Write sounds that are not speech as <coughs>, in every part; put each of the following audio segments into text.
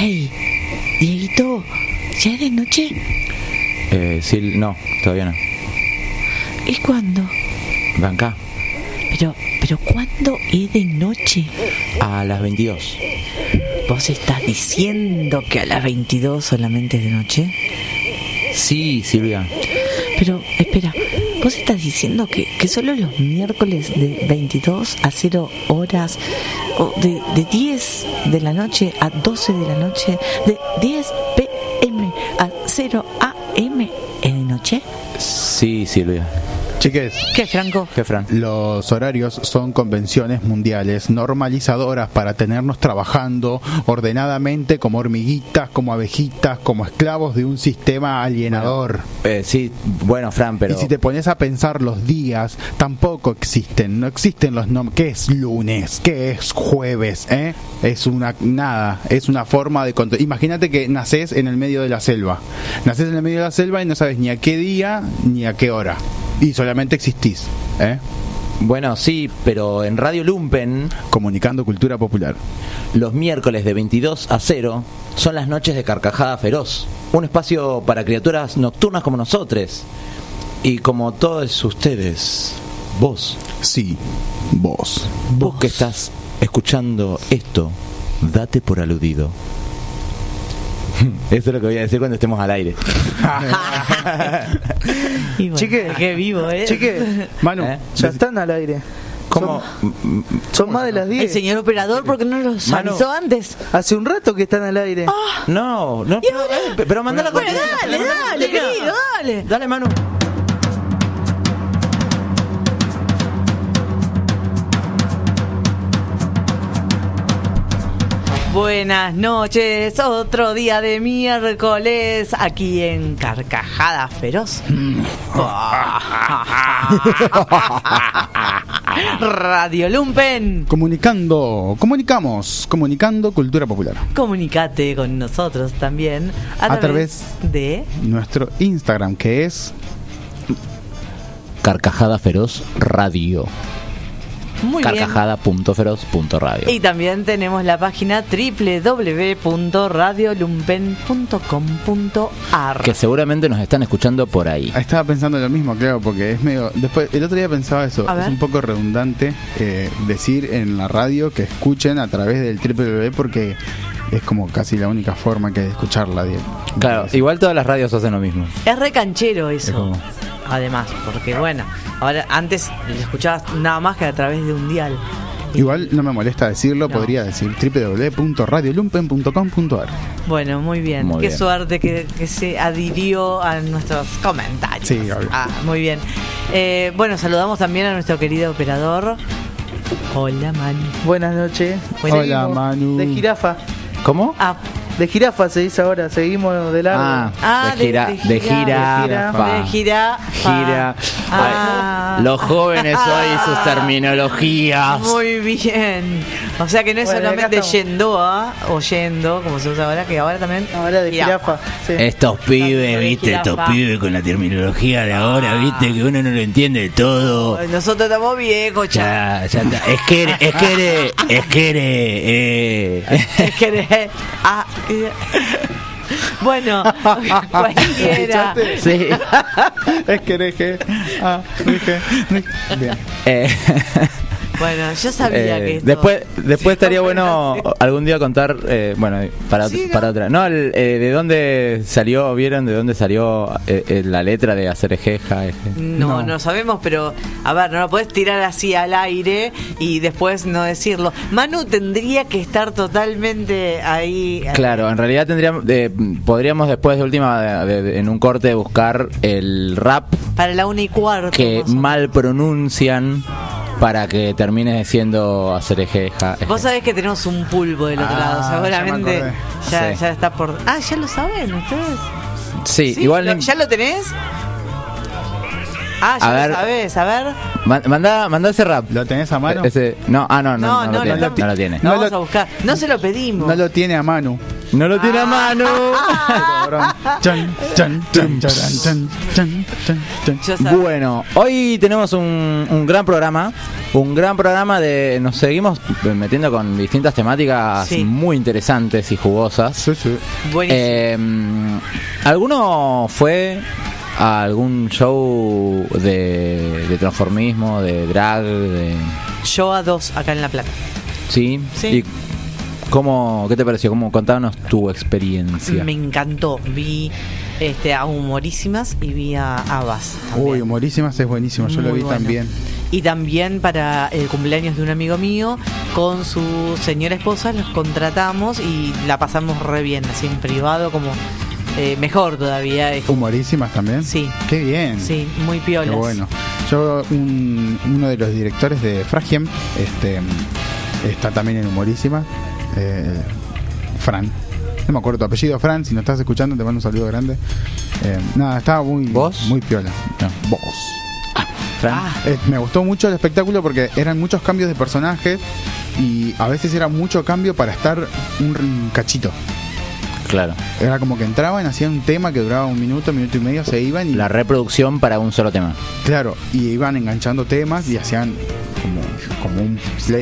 Hey, Dieguito, ¿ya es de noche? Eh, sí, no, todavía no. ¿Y cuándo? Acá. Pero, pero ¿cuándo es de noche? A las 22. ¿Vos estás diciendo que a las 22 solamente es de noche? Sí, Silvia. Pero, espera, ¿vos estás diciendo que, que solo los miércoles de 22 a 0 horas, o de, de 10 de la noche a 12 de la noche, de 10 pm a 0 am de noche? Sí, Silvia. Chiques, ¿Qué, Franco? ¿Qué, Fran? los horarios son convenciones mundiales normalizadoras para tenernos trabajando ordenadamente como hormiguitas, como abejitas, como esclavos de un sistema alienador. Eh, sí, bueno, Fran, pero... Y si te pones a pensar los días, tampoco existen, no existen los nombres. ¿Qué es lunes? ¿Qué es jueves? ¿Eh? Es una nada, es una forma de. Imagínate que naces en el medio de la selva. Naces en el medio de la selva y no sabes ni a qué día ni a qué hora. Y existís, ¿eh? Bueno, sí, pero en Radio Lumpen, Comunicando cultura popular. los miércoles de 22 a 0 son las noches de Carcajada Feroz. Un espacio para criaturas nocturnas como nosotros. Y como todos ustedes, vos, Sí, vos. vos que estás escuchando esto, date por aludido. <laughs> Eso es lo que voy a decir cuando estemos al aire. <laughs> Y bueno, Chique. qué vivo, ¿eh? Chique, Manu, ¿Eh? ya están al aire. ¿Cómo? Son más de las El 10. señor operador, ¿por qué no los avisó antes? Hace un rato que están al aire. No, no, pero, eh, pero mandá la Bueno, dale, dale, querido, dale. Dale, Manu. Buenas noches, otro día de miércoles aquí en Carcajada Feroz. <laughs> Radio Lumpen. comunicando, comunicamos, comunicando cultura popular. Comunicate con nosotros también a, A través, de Nuestro Instagram, que es Carcajada Feroz Radio. Muy bien. Carcajada.feroz.radio. Y también tenemos la página www.radiolumpen.com.ar. Que seguramente nos están escuchando por ahí. Estaba pensando lo mismo, claro, porque es medio. Después, el otro día pensaba eso. A ver. Es un poco redundante eh, decir en la radio que escuchen a través del www porque es como casi la única forma que de escucharla. Diego. Claro, igual todas las radios hacen lo mismo. Es re canchero eso. Es como- Además, porque bueno, ahora antes lo escuchabas nada más que a través de un dial. Igual no me molesta decirlo, No. podría decir www.radiolumpen.com.ar. Bueno, muy bien. Muy Qué bien. suerte que, que se adhirió a nuestros comentarios. Sí, obvio. Ah, muy bien. Eh, bueno, saludamos también a nuestro querido operador. Hola, Manu. Buenas noches. Bueno. Hola, Manu. De jirafa. ¿Cómo? Ah, De jirafa se dice ahora. Seguimos de largo. Ah, ah, de gira, de gira, De gira. Gira. Ah. Ay, Los jóvenes hoy sus terminologías. Muy bien. O sea que no es Bueno, solamente yendo a o yendo, como se usa ahora, que ahora también. Ahora de jirafa. sí. Estos pibes, viste, estos pibes con la terminología de ahora, viste, que uno no lo entiende todo. Nosotros estamos viejos, ya. Ya, ya está. Es que, eres- es que, eres- es que, eres, eh. Es que- ah, eh. Bueno, <laughs> cualquiera. ¿Escuchaste? Sí. <laughs> es que deje. Ah, dije. Bien. Eh, Bueno, yo sabía eh, que esto- después después Sí, estaría bueno, algún día contar eh, bueno para, para otra no el, eh, de dónde salió vieron de dónde salió eh, eh, la letra de hacer ejeja eje? No, no, No. sabemos, pero a ver, no lo podés tirar así al aire y después no decirlo. Manu tendría que estar totalmente ahí. Claro, en realidad tendríamos, eh, podríamos después de última, de- de- en un corte, buscar el rap Para la una y cuarto. que mal pronuncian para que termine siendo hacer ejeja. Vos sabés que tenemos un pulpo del otro Ah, lado, me seguramente ya, Sí. ya está por... Ah, ya lo saben ustedes. Sí, ¿Sí? igual. ¿Lo- no- ¿Ya lo tenés? Ah, ya A ver. lo sabés, a ver. Ma- Mandá, mandá ese rap. ¿Lo tenés a mano? Ese, no, ah, no, no, No, no, no, lo tiene, lo- no lo tiene. Lo No vamos lo- a buscar. No se lo pedimos. No lo tiene a mano. No lo tiene a mano. <laughs> Chan, chan, chan, charan, chan, chan, chan, chan. Yo sabía. Bueno, hoy tenemos un, un gran programa, un gran programa de, nos seguimos metiendo con distintas temáticas Sí. muy interesantes y jugosas. Sí, sí. Buenísimo. Eh, ¿Alguno fue a algún show de, de transformismo, de drag, de Yo a dos acá en La Plata. sí? Sí. ¿Y cómo, qué te pareció? ¿Cómo contanos tu experiencia? Me encantó. Vi este, a humorísimas y vi a Abbas. también. Uy, humorísimas es buenísimo, yo lo vi bueno. también. Y también para el cumpleaños de un amigo mío, con su señora esposa, los contratamos y la pasamos re bien, así en privado, como eh, mejor todavía. es- Humorísimas también. Sí. Qué bien. Sí, muy Qué piolas. bueno. Yo, un- uno de los directores de Fragiem, este, está también en Humorísima. eh, Fran. No me acuerdo tu apellido, Fran. Si nos estás escuchando, te mando un saludo grande. Eh, nada, estaba muy, ¿Vos? muy piola. No. Vos. Fran. Ah, Eh, me gustó mucho el espectáculo porque eran muchos cambios de personajes y a veces era mucho cambio para estar un cachito. Claro. Era como que entraban, hacían un tema que duraba un minuto, minuto y medio, se iban y La reproducción para un solo tema. Claro, y iban enganchando temas y hacían como, como un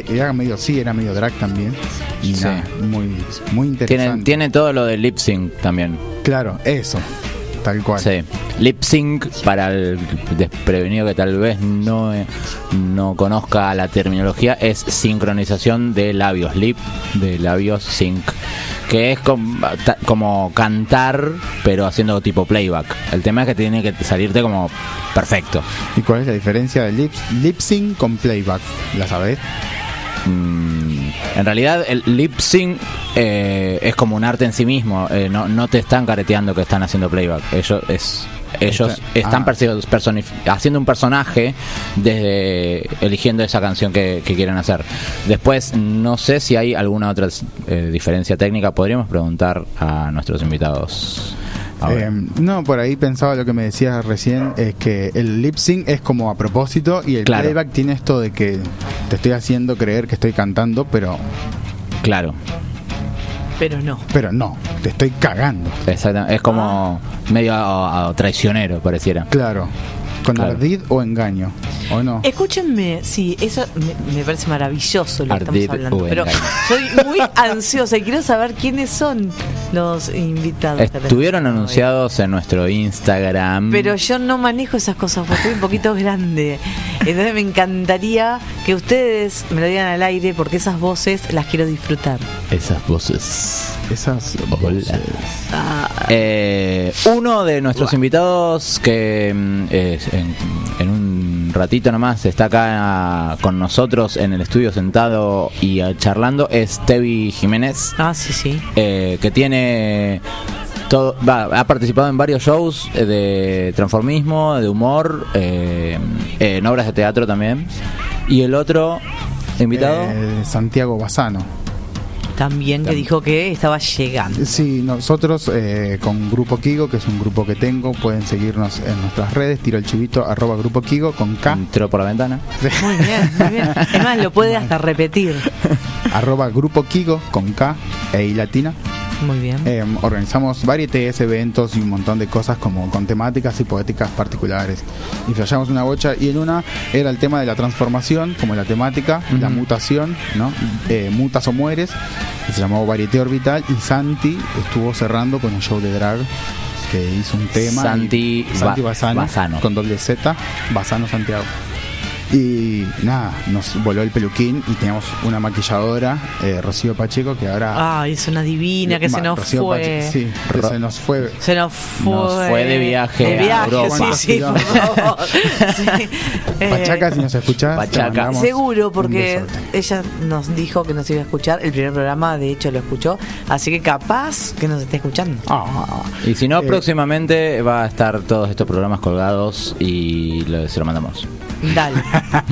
era medio sí, era medio drag también. Y Sí. nada, muy, muy Tiene, interesante. tiene todo lo de lip sync también. Claro, eso, tal cual. Sí. Lip sync para el desprevenido que tal vez no, eh, no conozca la terminología es sincronización de labios, lip de labios sync, que es com- ta- como cantar pero haciendo tipo playback. El tema es que tiene que salirte como perfecto. ¿Y cuál es la diferencia de lip, lip sync con playback? ¿La sabés? Mm, en realidad el lip sync eh, es como un arte en sí mismo, eh, no, no te están careteando que están haciendo playback, ellos es ellos Está- están ah. haciendo un personaje desde eligiendo esa canción que, que quieren hacer. Después no sé si hay alguna otra eh, diferencia técnica, podríamos preguntar a nuestros invitados. Eh, no, por ahí pensaba lo que me decías recién, es que el lip sync es como a propósito y el Claro. playback tiene esto de que te estoy haciendo creer que estoy cantando, pero, claro, pero no. pero no, te estoy cagando. exactamente. Es como medio ah, ah, traicionero, pareciera. Claro, con Claro. ardid o engaño, ¿o no? Escúchenme, sí, eso me, me parece maravilloso lo que estamos hablando, o pero engaño. <laughs> soy muy ansiosa y quiero saber quiénes son los invitados. Estuvieron hoy. anunciados en nuestro Instagram. Pero yo no manejo esas cosas porque estoy un poquito grande. Entonces me encantaría que ustedes me lo digan al aire porque esas voces las quiero disfrutar. Esas voces. Esas Hola. voces. Eh, uno de nuestros invitados que mm, en, en un ratito nomás está acá con nosotros en el estudio sentado y eh, charlando es Tevi Jiménez, Ah, sí, sí. eh, que tiene todo, va, ha participado en varios shows eh, de transformismo, de humor, eh, en obras de teatro también. Y el otro invitado, Eh, Santiago Bazano. También que dijo que estaba llegando. Sí, nosotros eh, con Grupo Kigo, que es un grupo que tengo, pueden seguirnos en nuestras redes, tiro el chivito, arroba Grupo Kigo con K, entró por la ventana. <laughs> Muy bien, muy bien. Es más, lo puede hasta repetir. <laughs> arroba Grupo Kigo con K e I latina. Muy bien. Eh, organizamos varietés, eventos y un montón de cosas como con temáticas y poéticas particulares. Y flasheamos una bocha y en una era el tema de la transformación, como la temática, la mutación, ¿no? Eh, mutas o mueres, que se llamó Varieté Orbital y Santi estuvo cerrando con un show de drag que hizo un tema. Santi y- Santi Ba- Bazano, Bazano. con doble Z, Bazano Santiago. Y nada, nos voló el peluquín y teníamos una maquilladora, eh, Rocío Pacheco, que ahora Ay, es una divina que se nos Rocío fue. Pache- sí, Ro- se nos fue. Se nos fue. Nos fue de viaje De a viaje, Europa. sí, sí, por favor. Sí. Eh, Pachaca, si nos escuchás. Pachaca. Seguro, porque ella nos dijo que nos iba a escuchar. El primer programa, de hecho, lo escuchó. Así que capaz que nos esté escuchando. Ah, Y si no, Eh, próximamente va a estar todos estos programas colgados y lo- se lo mandamos Dale.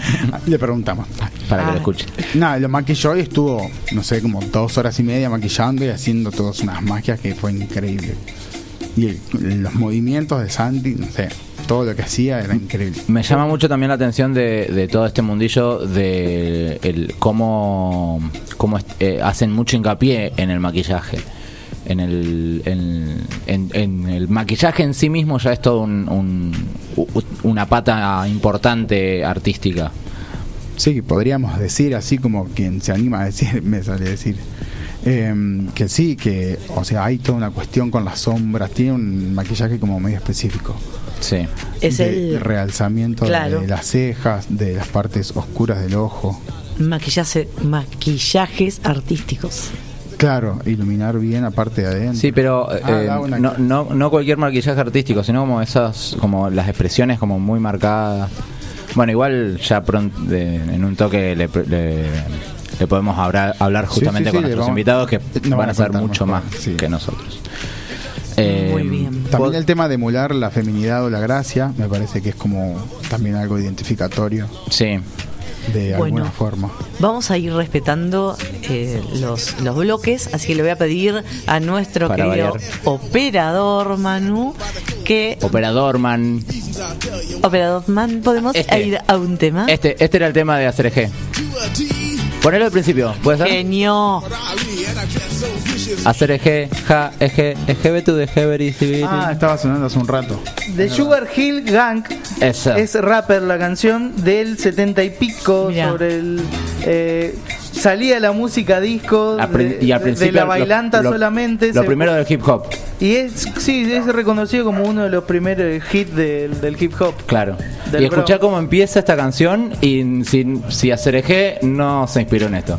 <laughs> le preguntamos. para que lo escuche. Nada, lo maquilló y estuvo, no sé, como dos horas y media maquillando y haciendo todas unas magias que fue increíble. Y el- los movimientos de Santi, no sé, todo lo que hacía era increíble. Me llama mucho también la atención de, de todo este mundillo de el, cómo, cómo est- eh, hacen mucho hincapié en el maquillaje. En el, en, en- en el maquillaje en sí mismo ya es todo un, un- una pata importante artística. Sí, podríamos decir así como quien se anima a decir, <laughs> me sale decir. em, que sí, que, o sea, hay toda una cuestión con las sombras, tiene un maquillaje como medio específico. Sí. Es de el realzamiento Claro. de las cejas, de las partes oscuras del ojo. maquillaje, maquillajes artísticos. Claro, iluminar bien la parte de adentro. Sí, pero Ah, eh, no, no, no cualquier maquillaje artístico, sino como esas, como las expresiones como muy marcadas. Bueno, igual ya pronto, de- en un toque le, le- le podemos hablar, hablar justamente sí, sí, con nuestros vamos- invitados que nos van a saber mucho más sí. que nosotros. Eh, Muy bien. También el tema de emular la feminidad o la gracia, me parece que es como también algo identificatorio Sí, de Bueno. alguna forma. Vamos a ir respetando eh, los, los bloques, así que le voy a pedir a nuestro Para querido variar. operador Manu que Operador Man. operador Man podemos Este. ir a un tema. Este, este era el tema de hacer eje. Ponelo al principio, ¿puede ser? Genio. Hacer eje, ja, eje, eje, betu, de civil. Ah, estaba sonando hace un rato. The Sugar Hill Gang Esa. es rapper la canción del 70 y pico Mirá. sobre el eh, salía la música disco de, y al de- principio de la lo- bailanta lo- solamente Lo se- primero del hip hop, y es sí es reconocido como uno de los primeros hits del, del hip hop claro. Del y escuchá Bronx. cómo empieza esta canción y si, si hacer eje no se inspiró en esto.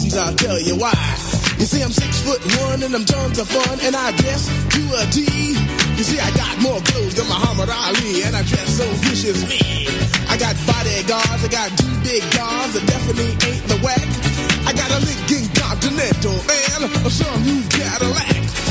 I'll tell you why. You see, I'm six foot one, and I'm tons of fun, and I dress to a T. You see, I got more clothes than Muhammad Ali, and I dress so viciously. I got bodyguards, I got two big guns, that definitely ain't the whack. I got a Lincoln Continental and a new Cadillac.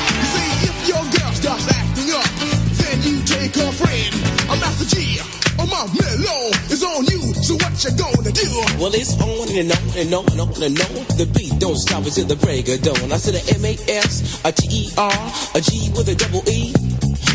Starts acting up, then you take her friend. I'm Master G, on my mellow is on you, so what you gonna do? Well, it's on and on and on and on and on. The beat don't stop until the break of dawn. I said a M-A-S, a T-E-R, a G with a double E.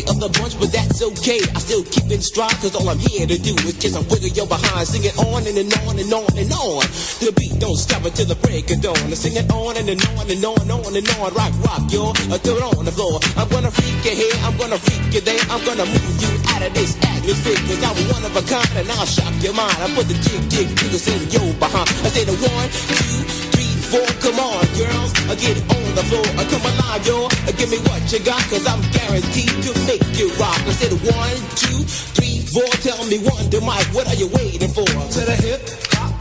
baby of the bunch, but that's okay. I still keep it strong, cause all I'm here to do is just a wiggle your behind. Sing it on and, and on and on and on. The beat don't stop until the break of dawn. I sing it on and, and on and on and on and on. Rock, rock, yo, throw it on the floor. I'm gonna freak you here, I'm gonna freak you there. I'm gonna move you out of this atmosphere, cause I'm one of a kind and I'll shock your mind. I put the jig, jig, jiggles in your behind. I say the one, two, three, Come on, girls, uh, get on the floor. Uh, come alive, yo. Uh, give me what you got, cause I'm guaranteed to make you rock. I said one, two, three, four. Tell me one, the mic, what are you waiting for? To the hip,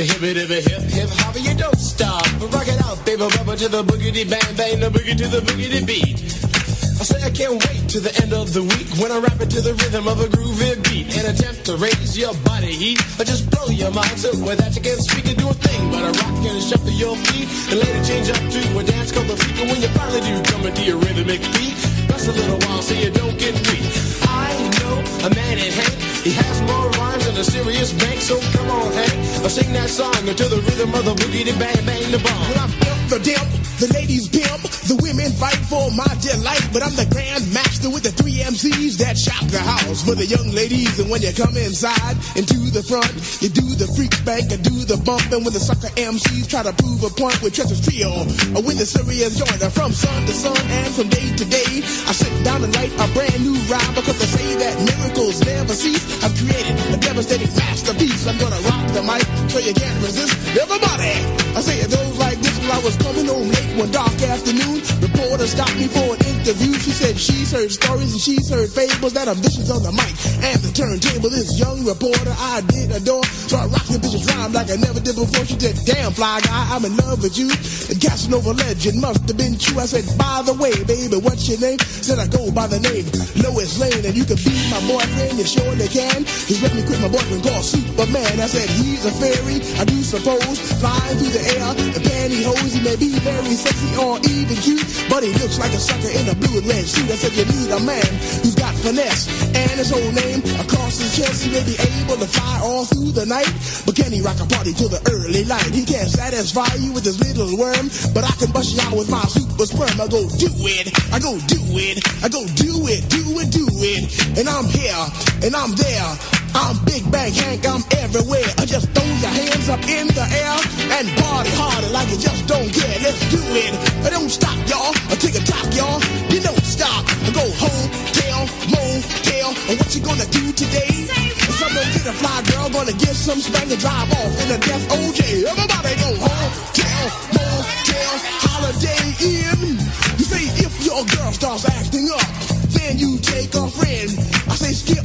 The hip it, the hip hip hop, you don't stop. Rock it out, baby, bubba to the boogity bang bang, the boogie to the boogity beat. I say I can't wait to the end of the week when I rap it to the rhythm of a groovy beat and attempt to raise your body heat or just blow your mind so that you can't speak and do a thing but a rock and shuffle your feet and it change up to a dance called the freak and when you finally do come into your rhythmic beat rest a little while so you don't get weak. I know a man in Hank, he has more rhymes than a serious bank so come on Hank, I'll sing that song until the rhythm of the boogie to bang bang the bomb. When I'm the dimp, the ladies pimp, the women fight for my delight. But I'm the grand master with the three MCs that shop the house for the young ladies. And when you come inside and to the front, you do the freak bank and do the bump. And when the sucker MCs try to prove a point with Treacher's Trio, or when the serious joiner from sun to sun and from day to day, I sit down and write a brand new rhyme because they say that miracles never cease. I've created a devastating masterpiece. I'm gonna rock the mic so you can't resist. Everybody, I say it goes like this. While I was coming home late one dark afternoon, reporter stopped me for an interview. She said she's heard stories and she's heard fables that vicious on the mic and the turntable. This young reporter I did adore, so I rocked the bitch's rhyme like I never did before. She said, "Damn fly guy, I'm in love with you." The Casanova legend must have been true. I said, "By the way, baby, what's your name?" Said I go by the name Lois Lane, and you can be my boyfriend. You surely can. He's let me quit my boyfriend called Superman. I said he's a fairy, I do suppose, flying through the air in pantyhose. He may be very sexy or even cute, but he looks like a sucker in a blue and red suit. I said you need a man finesse and his whole name across his chest. He may be able to fly all through the night, but can he rock a party till the early light? He can't satisfy you with his little worm, but I can bust you out with my super sperm. I go do it, I go do it, I go do it, do it, do it, and I'm here and I'm there. I'm Big Bang Hank, I'm everywhere. I just throw your hands up in the air and party harder like you just don't care. Let's do it. I don't stop, y'all. I take a top, y'all. You don't stop. I go home, motel. And what you gonna do today? Some gonna get a fly girl, gonna get some spank and drive off in a death OJ. Everybody go home, tell, motel, holiday in. You say if your girl starts acting up, then you take a friend. I say skip,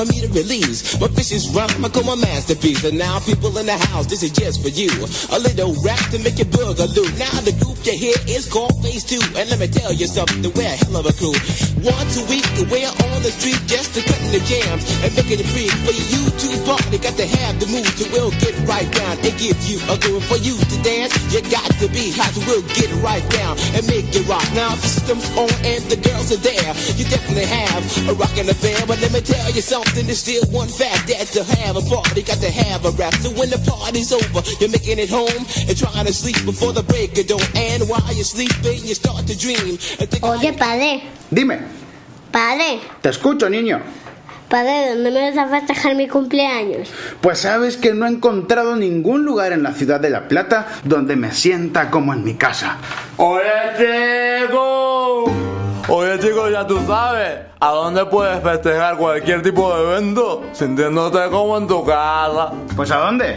me to release my vicious rhyme. I call my masterpiece. And now people in the house, this is just for you. A little rap to make you boogaloo. Now the group you hear is called Phase 2. And let me tell you something, we're a hell of a crew. Once a week, we're on the street just to cutting the jams and making it free for you to party. Got to have the mood to will get right down and give you a groove for you to dance. You got to be hot, we'll get right down and make it rock. Now the system's on and the girls are there. You definitely have a rockin' affair, but let me tell you something. There's still one fact that to have a party, got to have a rap. So when the party's over, you're making it home and trying to sleep before the break of dawn. And while you're sleeping, you start to dream. Oye, padre, Dime, padre, te escucho, niño. padre, ¿dónde me vas a festejar mi cumpleaños? Pues sabes que no he encontrado ningún lugar en la ciudad de La Plata donde me sienta como en mi casa. Oye, chico. Oye, chico, ya tú sabes. ¿A dónde puedes festejar cualquier tipo de evento sintiéndote como en tu casa? ¿Pues a dónde?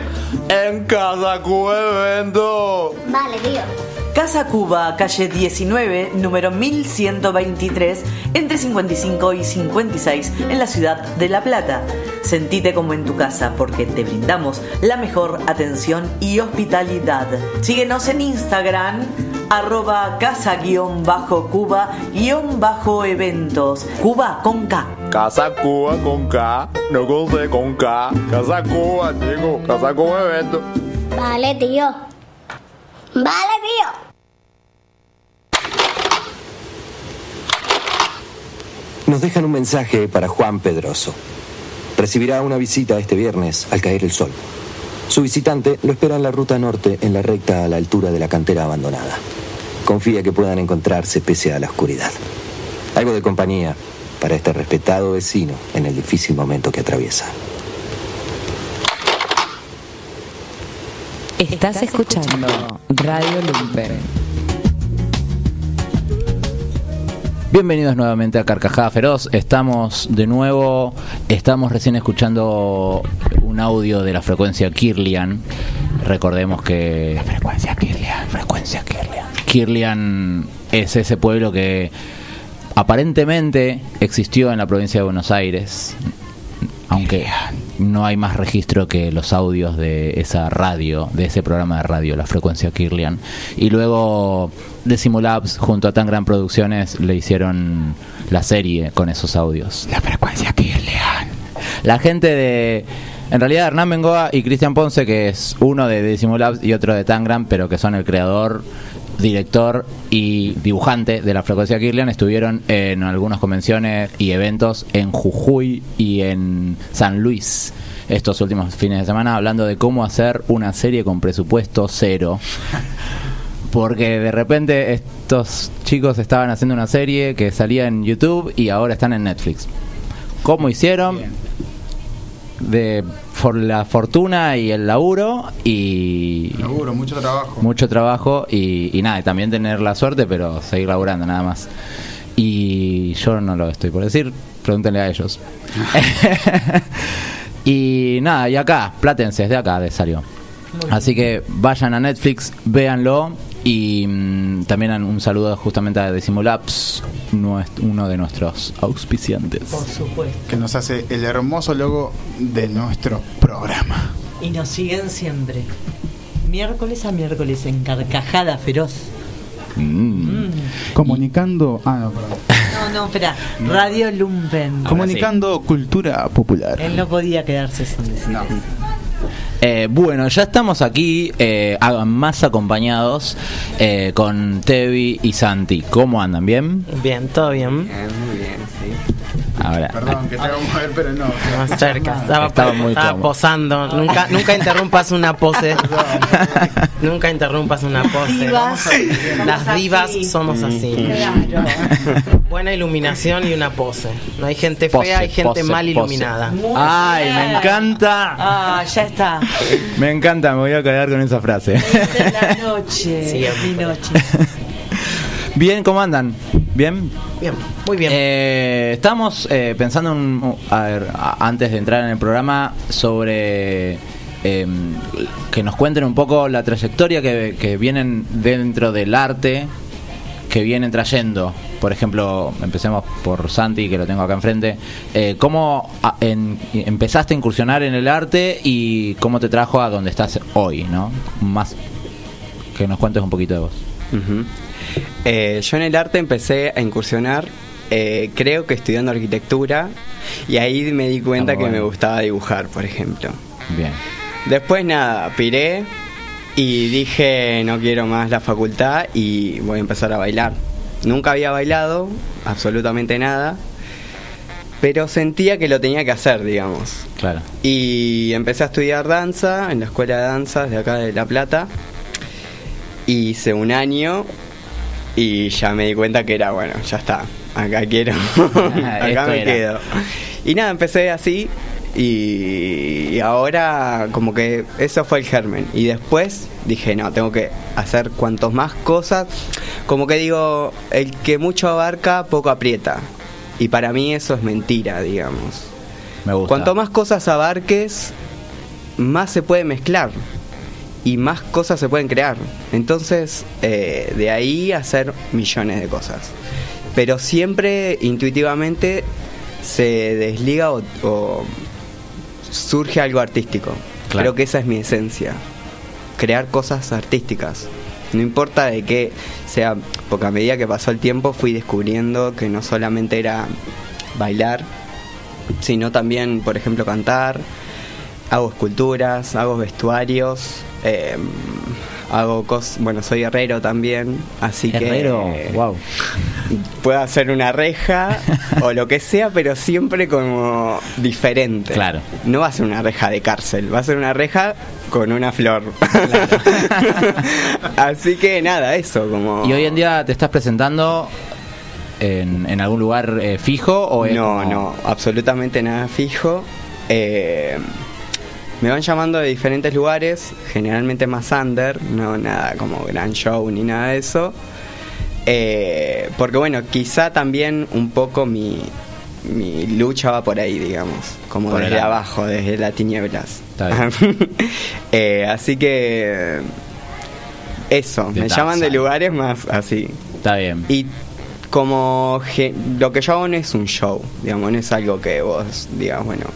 En Casa Cuba Evento. Vale, tío. Casa Cuba, calle 19, número 1123, entre 55 y 56, en la ciudad de La Plata. Sentite como en tu casa porque te brindamos la mejor atención y hospitalidad. Síguenos en Instagram, arroba casa-cuba-eventos. Cuba con K. Casa Cuba con K, no con C, con K. Casa Cuba, chico. Casa Cuba Evento. Vale, tío. Vale, tío. Nos dejan un mensaje para Juan Pedroso. Recibirá una visita este viernes al caer el sol. Su visitante lo espera en la ruta norte, en la recta a la altura de la cantera abandonada. Confía que puedan encontrarse pese a la oscuridad. Algo de compañía para este respetado vecino en el difícil momento que atraviesa. Estás escuchando Radio Lumpen. Bienvenidos nuevamente a Carcajada Feroz. Estamos de nuevo, estamos recién escuchando un audio de la frecuencia Kirlian. Recordemos que... Frecuencia Kirlian, frecuencia Kirlian. Kirlian es ese pueblo que aparentemente existió en la provincia de Buenos Aires, aunque no hay más registro que los audios de esa radio, de ese programa de radio, la frecuencia Kirlian. Y luego Decimolabs junto a Tan Gran Producciones le hicieron la serie con esos audios. La frecuencia Kirlian. La gente de... En realidad Hernán Bengoa y Cristian Ponce, que es uno de Decimolabs y otro de Tangram, pero que son el creador director y dibujante de la frecuencia Kirlian estuvieron en algunas convenciones y eventos en Jujuy y en San Luis estos últimos fines de semana hablando de cómo hacer una serie con presupuesto cero. Porque de repente estos chicos estaban haciendo una serie que salía en YouTube y ahora están en Netflix. ¿Cómo hicieron? De por la fortuna y el laburo y Seguro, mucho trabajo. mucho trabajo y, y nada, y también tener la suerte, pero seguir laburando nada más. Y yo no lo estoy por decir, pregúntenle a ellos. <laughs> <laughs> y nada, y acá, Platense, es de acá de salió. Así que vayan a Netflix, véanlo y mm, también un saludo justamente a Decimolabs, uno de nuestros auspiciantes. Por supuesto. Que nos hace el hermoso logo de nuestro programa. Y nos siguen siempre. Miércoles a miércoles en Carcajada Feroz. Mm. Comunicando. Ah, no, perdón. No, no, espera. Radio Lumpen. Comunicando cultura popular. Él no podía quedarse sin decir. Eh, bueno, ya estamos aquí eh, más acompañados eh, con Tevi y Santi. ¿Cómo andan? ¿Bien? Bien, todo bien. muy bien, sí. Ahora, Perdón, que te hago mover, pero no. Más cerca. Estaba, Estaba muy estaba posando. Nunca, nunca interrumpas una pose. <laughs> nunca interrumpas una pose. Divas. Las divas así. somos así. Claro. Buena iluminación y una pose. No hay gente fea, hay gente pose, mal iluminada. Muy ¡Ay, bien. me encanta! Ah, ya está. <laughs> Me encanta, me voy a quedar con esa frase. Esta es la noche. <laughs> Siempre. Mi noche. <laughs> Bien, ¿cómo andan? ¿Bien? Bien, muy bien. Eh, estamos eh, pensando un- a ver, a- antes de entrar en el programa sobre eh, que nos cuenten un poco la trayectoria que, que vienen dentro del arte que vienen trayendo. Por ejemplo, empecemos por Santi, que lo tengo acá enfrente. Eh, ¿Cómo a- en- empezaste a incursionar en el arte y cómo te trajo a donde estás hoy, no? Más que nos cuentes un poquito de vos. Eh, yo en el arte empecé a incursionar, eh, creo que estudiando arquitectura, y ahí me di cuenta Ah, que me gustaba dibujar, por ejemplo. Bien. Después nada, piré Y dije, no quiero más la facultad y voy a empezar a bailar. Nunca había bailado, absolutamente nada, pero sentía que lo tenía que hacer, digamos. Claro. Y empecé a estudiar danza en la escuela de danzas de acá de La Plata. Hice un año y ya me di cuenta que era, bueno, ya está, acá quiero, <laughs> <laughs> acá Esto me era. quedo. Y nada, empecé así y, ahora como que eso fue el germen. Y después dije, no, tengo que hacer cuantos más cosas. Como que digo, el que mucho abarca, poco aprieta. Y para mí eso es mentira, digamos. Me gusta. Cuanto más cosas abarques, más se puede mezclar y más cosas se pueden crear. Entonces, eh, de ahí hacer millones de cosas. Pero siempre intuitivamente se desliga o, o surge algo artístico. Claro. Creo que esa es mi esencia. Crear cosas artísticas. No importa de qué sea, porque a medida que pasó el tiempo fui descubriendo que no solamente era bailar, sino también, por ejemplo, cantar. Hago esculturas, hago vestuarios, eh, hago cosas. Bueno, soy herrero también, así Herrero, que. wow. Puedo hacer una reja o lo que sea, pero siempre como diferente. Claro. No va a ser una reja de cárcel, va a ser una reja con una flor. <laughs> así que nada, eso, como. ¿Y hoy en día te estás presentando en, en algún lugar eh, fijo o No, como- no, absolutamente nada fijo. Eh, me van llamando de diferentes lugares, generalmente más under, no nada como gran show ni nada de eso. Eh, porque bueno, quizá también un poco mi, mi lucha va por ahí, digamos, como Por desde abajo, desde las tinieblas. <laughs> Eh, así que eso, De me llaman de lugares más así. Está bien. Y como lo que yo hago no es un show, digamos, no es algo que vos digas, bueno,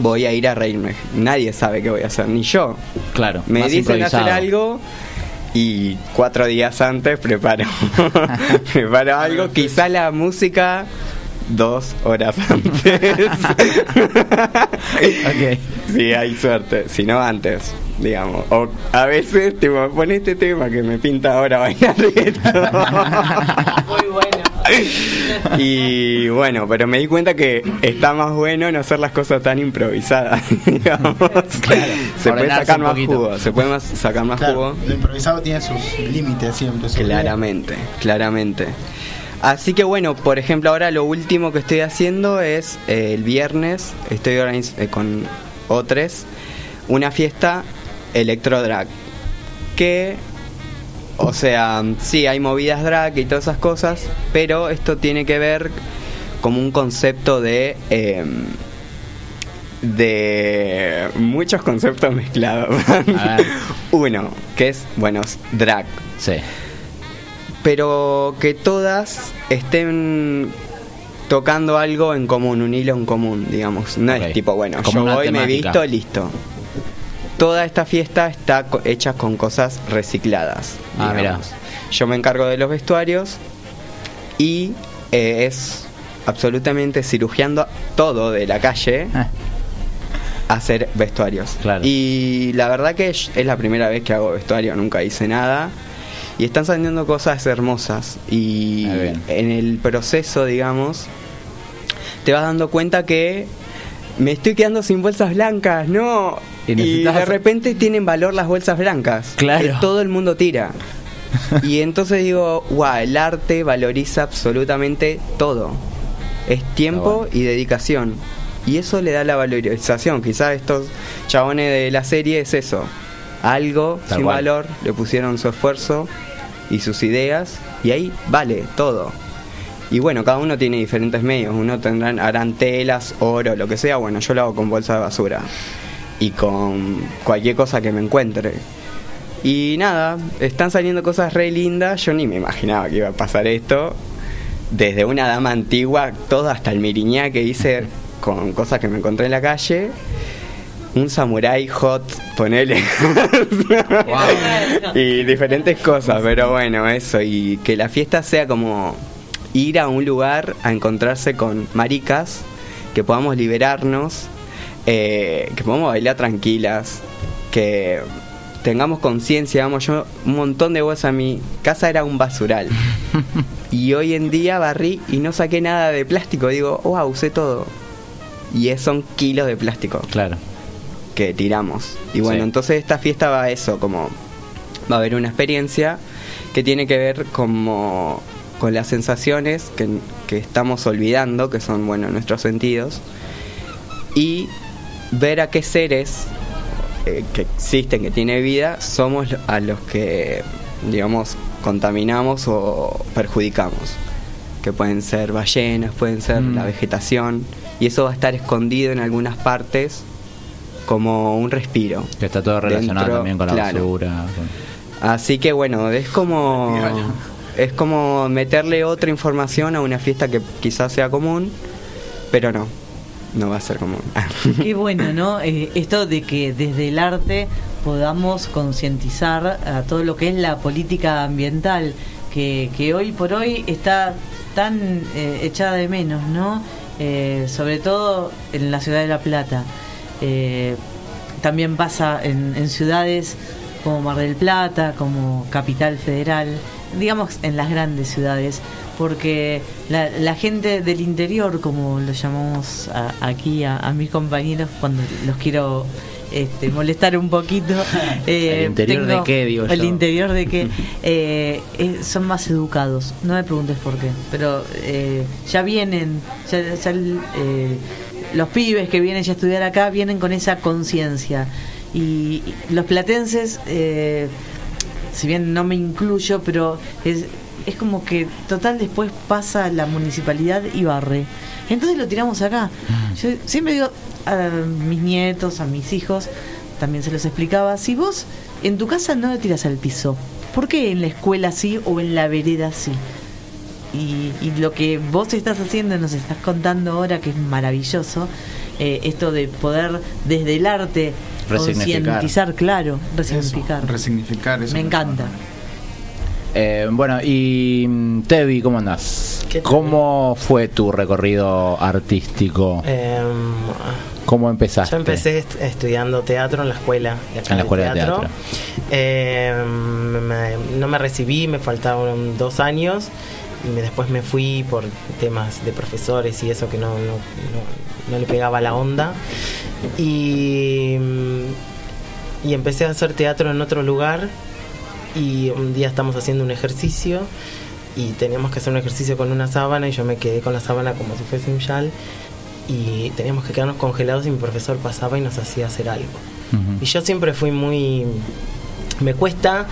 voy a ir a reírme. Nadie sabe qué voy a hacer, ni yo. Claro. Me más dicen hacer algo y cuatro días antes preparo, <laughs> preparo algo, <laughs> quizá la música dos horas antes. Ok. Sí, hay suerte, si no antes, digamos. O a veces, tipo, pon este tema que me pinta ahora bailar esto. <laughs> Muy bueno. <laughs> Y bueno, pero me di cuenta que está más bueno no hacer las cosas tan improvisadas, <laughs> digamos. se puede sacar más poquito. jugo, se puede más, sacar más Claro, jugo. lo improvisado tiene sus límites siempre. Claramente, claramente. Así que bueno, por ejemplo, ahora lo último que estoy haciendo es eh, el viernes, estoy eh, con otros, una fiesta electro drag. Que, o sea, sí, hay movidas drag y todas esas cosas, pero esto tiene que ver como un concepto de. em, de muchos conceptos mezclados. <laughs> Uno, que es, bueno, es drag. Sí. Pero que todas estén tocando algo en común, un hilo en común, digamos. No es tipo, bueno, Como yo voy, me he temática. visto, listo. Toda esta fiesta está hecha con cosas recicladas. Ah, digamos. Yo me encargo de los vestuarios y eh, es absolutamente cirugiando todo de la calle <laughs> hacer vestuarios. Y la verdad que es es la primera vez que hago vestuario, nunca hice nada. Y están saliendo cosas hermosas. Y en el proceso, digamos, te vas dando cuenta que me estoy quedando sin bolsas blancas, no. Y de repente tienen valor las bolsas blancas. Claro. Que todo el mundo tira. <laughs> y entonces digo, wow, el arte valoriza absolutamente todo. Es tiempo y dedicación. Y eso le da la valorización. Quizás estos chabones de la serie es eso. Algo Tal sin cual. valor, le pusieron su esfuerzo y sus ideas. Y ahí vale todo. Y bueno, cada uno tiene diferentes medios. Uno tendrán, harán telas, oro, lo que sea. Bueno, yo lo hago con bolsa de basura. Y con cualquier cosa que me encuentre. Y nada, están saliendo cosas re lindas. Yo ni me imaginaba que iba a pasar esto. Desde una dama antigua, todo hasta el miriñá que hice con cosas que me encontré en la calle. Un samurái hot, ponele. <laughs> y diferentes cosas, pero bueno, eso. Y que la fiesta sea como ir a un lugar a encontrarse con maricas, que podamos liberarnos, eh, que podamos bailar tranquilas, que tengamos conciencia, vamos, yo un montón de cosas, mi casa era un basural. <laughs> y hoy en día barrí y no saqué nada de plástico, digo, wow, usé todo. Y es- son kilos de plástico. Claro. Que tiramos. Y bueno, Sí. entonces esta fiesta va a eso, como va a haber una experiencia que tiene que ver como con las sensaciones que, que estamos olvidando, que son, bueno, nuestros sentidos, y ver a qué seres eh, que existen, que tienen vida, somos a los que, digamos, contaminamos o perjudicamos. Que pueden ser ballenas, pueden ser Mm. la vegetación, y eso va a estar escondido en algunas partes como un respiro. Que está todo relacionado Dentro, también con la claro. basura. con- Así que bueno, es como es como meterle otra información a una fiesta que quizás sea común, pero no, no va a ser común. <laughs> Qué bueno, ¿no? Eh, esto de que desde el arte podamos concientizar a todo lo que es la política ambiental, que, hoy por hoy está tan eh, echada de menos, ¿no? Eh, sobre todo en la ciudad de La Plata. También pasa en, en ciudades como Mar del Plata, como Capital Federal, digamos en las grandes ciudades, porque la, la gente del interior, como lo llamamos a- aquí a, a mis compañeros cuando los quiero este, molestar un poquito. <laughs> eh, ¿El interior de qué, digo El yo? interior de qué. <laughs> eh, eh, son más educados, no me preguntes por qué, pero eh, ya vienen, ya, ya eh, los pibes que vienen ya a estudiar acá vienen con esa conciencia. Y, y los platenses, eh, si bien no me incluyo, pero es, es como que total después pasa la municipalidad y barre. Entonces lo tiramos acá. Yo siempre digo a mis nietos, a mis hijos, también se los explicaba, si vos en tu casa no lo tiras al piso, ¿por qué en la escuela sí o en la vereda sí? Y, y lo que vos estás haciendo, nos estás contando ahora, que es maravilloso, eh, esto de poder desde el arte Resignificar. concientizar, claro, resignificar. Resignificar eso. Me encanta. Eh, bueno, y mm, Tevi, ¿cómo andás? ¿Cómo fue tu recorrido artístico? Em, ¿Cómo empezaste? yo empecé est- estudiando teatro en la escuela En la de escuela de teatro. Em, me- no me recibí, me faltaban dos años y después me fui por temas de profesores y eso que no, no, no- no le pegaba la onda. Y, mm, y empecé a hacer teatro en otro lugar y un día estamos haciendo un ejercicio y teníamos que hacer un ejercicio con una sábana y yo me quedé con la sábana como si fuese un yal y teníamos que quedarnos congelados y mi profesor pasaba y nos hacía hacer algo. Y yo siempre fui muy... Me cuesta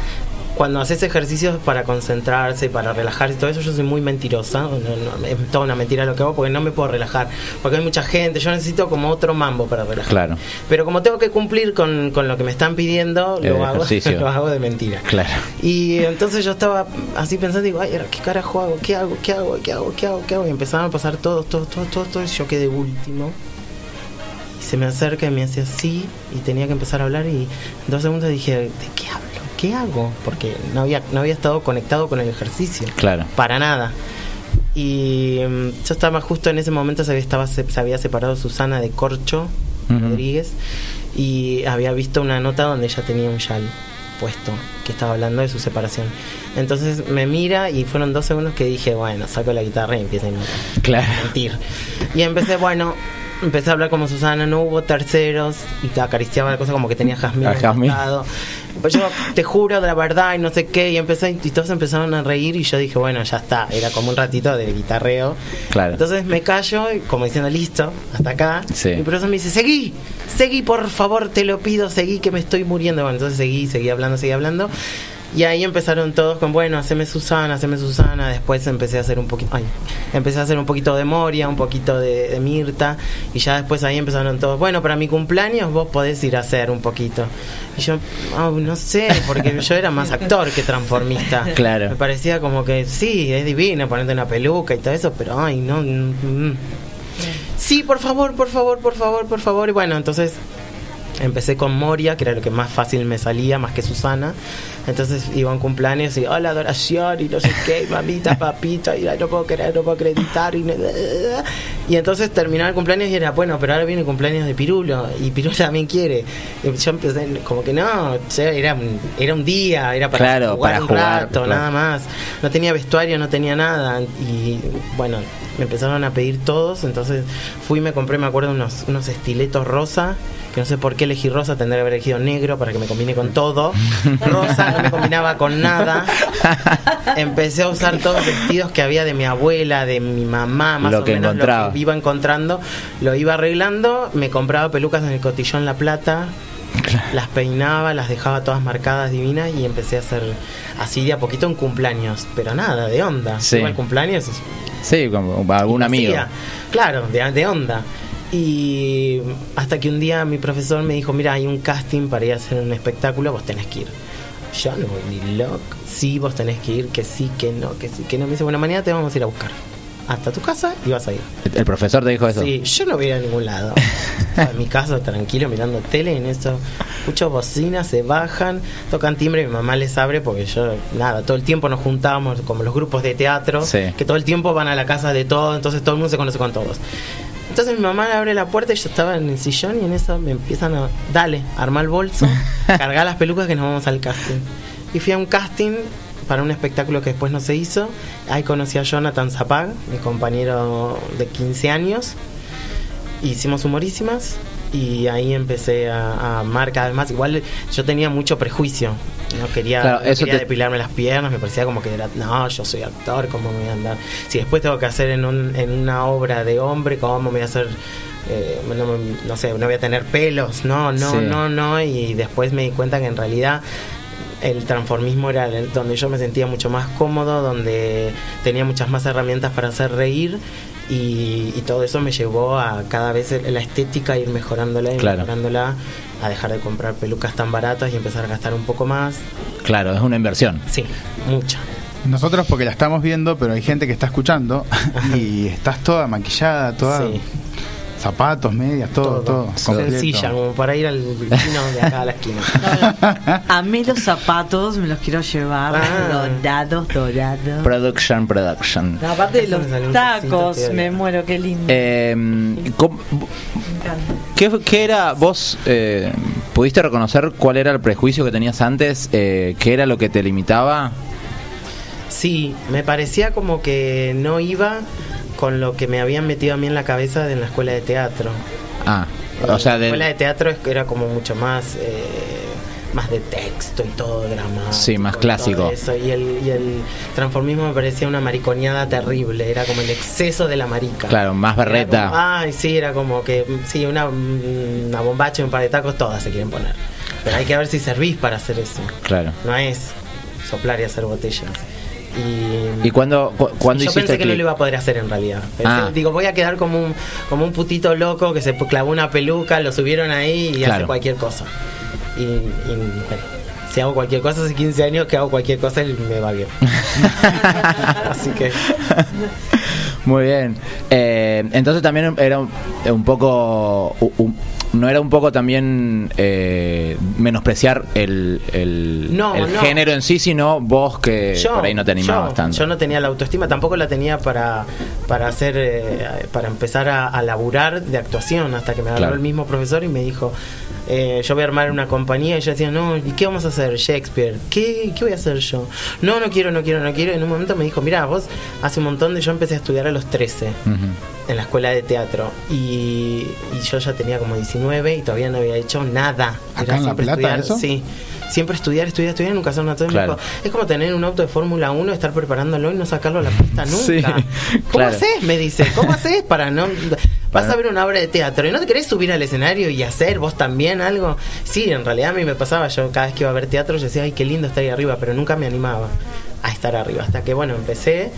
cuando haces ejercicios para concentrarse, para relajarse y todo eso, yo soy muy mentirosa. No, no, es toda una mentira lo que hago porque no me puedo relajar. Porque hay mucha gente, yo necesito como otro mambo para relajar. Claro, Pero como tengo que cumplir con, con lo que me están pidiendo, El lo hago, ejercicio. <laughs> lo hago de mentira. claro. Y entonces yo estaba así pensando, digo, ay, ¿qué carajo hago? ¿Qué hago? ¿Qué hago? ¿Qué hago? ¿Qué hago? ¿Qué hago? Y empezaron a pasar todos, todos, todos, todos, todos. y Yo quedé último. Y se me acerca y me hace así. Y tenía que empezar a hablar. Y en dos segundos dije, ¿de qué hablo? ¿Qué hago? Porque no había, no había estado conectado con el ejercicio. Claro. Para nada. Y mm, yo estaba justo en ese momento, se había, estaba, se, se había separado Susana de Corcho. Rodríguez. Y había visto una nota donde ella tenía un yal puesto, que estaba hablando de su separación. Entonces me mira y fueron dos segundos que dije, bueno, saco la guitarra y empiezo a Claro. mentir. Y empecé, bueno, empecé a hablar como Susana, no hubo terceros y te acariciaba la cosa como que tenía jazmín. Pues yo te juro de la verdad y no sé qué, y empecé, y todos empezaron a reír y yo dije, bueno, ya está, era como un ratito de guitarreo. Claro. Entonces me callo, y como diciendo, listo, hasta acá. Sí. Y por eso me dice, seguí, seguí, por favor, te lo pido, seguí, que me estoy muriendo. Bueno, entonces seguí, seguí hablando, seguí hablando. Y ahí empezaron todos con, bueno, haceme Susana, haceme Susana. Después empecé a hacer un poquito, ay, empecé a hacer un poquito de Moria, un poquito de, de Mirta. Y ya después ahí empezaron todos, bueno, para mi cumpleaños vos podés ir a hacer un poquito. Y yo, "Ah, no sé, porque yo era más actor que transformista. <laughs> Claro. Me parecía como que sí, es divino ponerte una peluca y todo eso, pero ay, no. mm, mm. Sí, por favor, por favor, por favor, por favor. Y bueno, entonces empecé con Moria, que era lo que más fácil me salía, más que Susana. Entonces iba a un cumpleaños y hola adoración y no sé qué, y mamita, papita, y no puedo creer, no puedo acreditar. Y, no- Y entonces terminaba el cumpleaños y era, bueno, pero ahora viene el cumpleaños de Pirulo y Pirulo también quiere. Y yo empecé, como que no, era, un- era un día, era para Claro, jugar para un jugar, rato, claro. nada más. No tenía vestuario, no tenía nada. Y bueno, me empezaron a pedir todos, entonces fui y me compré, me acuerdo, unos, unos estiletos rosa, que no sé por qué elegí rosa, tendría que haber elegido negro para que me combine con todo. <laughs> Rosa no me combinaba con nada. <laughs> Empecé a usar todos los vestidos que había de mi abuela, de mi mamá, más Lo o que menos encontraba. lo que iba encontrando, lo iba arreglando, me compraba pelucas en el cotillón La Plata, las peinaba, las dejaba todas marcadas divinas y empecé a hacer así de a poquito en cumpleaños, pero nada, de onda. Sí. Iba al cumpleaños Sí, como algún amigo. hacía. Claro, de, de onda. Y hasta que un día mi profesor me dijo, mira, hay un casting para ir a hacer un espectáculo, vos tenés que ir. Yo no voy ni loco. Sí, vos tenés que ir, que sí, que no, que sí, que no. Me dice, bueno, mañana te vamos a ir a buscar. Hasta tu casa y vas a ir. El profesor te dijo eso. Sí, yo no voy a ir a ningún lado. Estaba en mi casa tranquilo mirando tele y en eso escucho bocinas, se bajan, tocan timbre y mi mamá les abre porque yo, nada, todo el tiempo nos juntábamos como los grupos de teatro, Sí. que todo el tiempo van a la casa de todos, entonces todo el mundo se conoce con todos. Entonces mi mamá le abre la puerta y yo estaba en el sillón y en eso me empiezan a, dale, armar el bolso, <laughs> cargar las pelucas que nos vamos al casting. Y fui a un casting para un espectáculo que después no se hizo. Ahí conocí a Jonathan Zapag, mi compañero de 15 años. Hicimos humorísimas y ahí empecé a, a amar cada vez más. Igual yo tenía mucho prejuicio. No quería, Claro, no eso quería te- depilarme las piernas, me parecía como que era, no, yo soy actor, ¿cómo me voy a andar? Si después tengo que hacer en, un- en una obra de hombre, ¿cómo me voy a hacer? eh, no, no sé, no voy a tener pelos, no, no, Sí. no, no. Y después me di cuenta que en realidad el transformismo era el- donde yo me sentía mucho más cómodo, donde tenía muchas más herramientas para hacer reír y, y todo eso me llevó a cada vez la estética ir mejorándola y Claro. mejorándola, a dejar de comprar pelucas tan baratas y empezar a gastar un poco más. Claro, es una inversión. Sí, mucha. Nosotros porque la estamos viendo, pero hay gente que está escuchando <laughs> y estás toda maquillada, toda Sí. Zapatos, medias, todo, todo. Sencilla, como para ir al vecino de acá a la esquina. <laughs> A mí los zapatos me los quiero llevar Ah. dorados, dorados. Production, production. No, aparte de los tacos, me muero, qué lindo. Eh, ¿cómo- ¿qué, qué era vos? eh, ¿Pudiste reconocer cuál era el prejuicio que tenías antes? Eh, ¿Qué era lo que te limitaba? Sí, me parecía como que no iba con lo que me habían metido a mí en la cabeza de en la escuela de teatro. Ah, o sea, la escuela de, de teatro era como mucho más eh, más de texto y todo drama Sí, más clásico. eso y el, y el transformismo me parecía una mariconeada terrible era como el exceso de la marica claro, más berreta. como, ay sí era como que sí una, una bombacha y un par de tacos todas se quieren poner pero hay que ver si servís para hacer eso Claro. no es soplar y hacer botellas y ¿Y cuándo, cu- cuándo yo hiciste pensé que no lo iba a poder hacer en realidad. Pensé- Ah. Digo, voy a quedar como un, como un putito loco que se clavó una peluca, lo subieron ahí y hace cualquier cosa. Y, y, bueno, si hago cualquier cosa hace 15 años que hago cualquier cosa y me va bien. <laughs> Así que Muy bien. Eh, entonces también era un, un poco... un- no era un poco también eh, menospreciar el, el, No, el no. género en sí, sino vos que por ahí no te animabas yo, tanto. yo no tenía la autoestima, tampoco la tenía para, para hacer, eh, para empezar a, a laburar de actuación, hasta que me agarró Claro. el mismo profesor y me dijo, eh, yo voy a armar una compañía y yo decía, no, ¿y qué vamos a hacer? Shakespeare, ¿qué, qué voy a hacer yo? No, no quiero, no quiero, no quiero. En un momento me dijo, mira, vos hace un montón de, yo empecé a estudiar a los 13 en la escuela de teatro y, y yo ya tenía como 19 y todavía no había hecho nada. ¿Acá en La siempre Plata, estudiar, eso? Sí, siempre estudiar, estudiar, estudiar, nunca hacer me Claro. es como tener un auto de Fórmula 1, estar preparándolo y no sacarlo a la pista <laughs> nunca. Sí, ¿Cómo claro. haces? Me dice, ¿cómo haces para no... Vas a ver una obra de teatro y no te querés subir al escenario y hacer vos también algo. Sí, en realidad a mí me pasaba, yo cada vez que iba a ver teatro yo decía, ay, qué lindo estar ahí arriba, pero nunca me animaba a estar arriba. Hasta que, bueno, empecé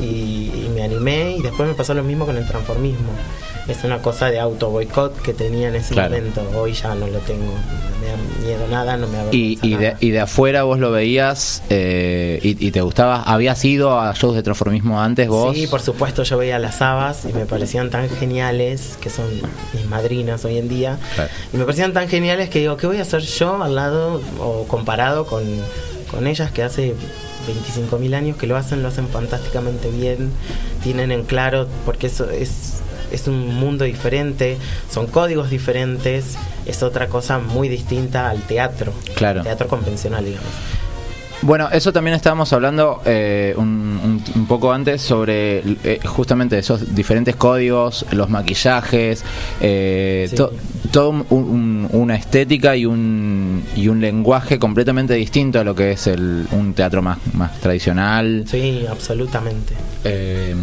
y, y me animé y después me pasó lo mismo con el transformismo. Es una cosa de auto boicot que tenía en ese Claro. momento. Hoy ya no lo tengo. No me da miedo nada, no me Y, y, de, y de afuera vos lo veías eh, y, y te gustaba. ¿Habías ido a shows de transformismo antes vos? Sí, por supuesto, yo veía las habas y me parecían tan geniales, que son mis madrinas hoy en día, Claro. y me parecían tan geniales que digo, ¿qué voy a hacer yo al lado o comparado con, con ellas que hace 25.000 años que lo hacen, lo hacen fantásticamente bien, tienen en claro, porque eso es es un mundo diferente, son códigos diferentes, es otra cosa muy distinta al teatro, Claro. al teatro convencional, digamos. Bueno, eso también estábamos hablando eh, un, un- un poco antes sobre eh, justamente esos diferentes códigos, los maquillajes, eh, Sí. to- todo un- un- una estética y un, y un lenguaje completamente distinto a lo que es el, un teatro más, más tradicional. Sí, absolutamente. eh,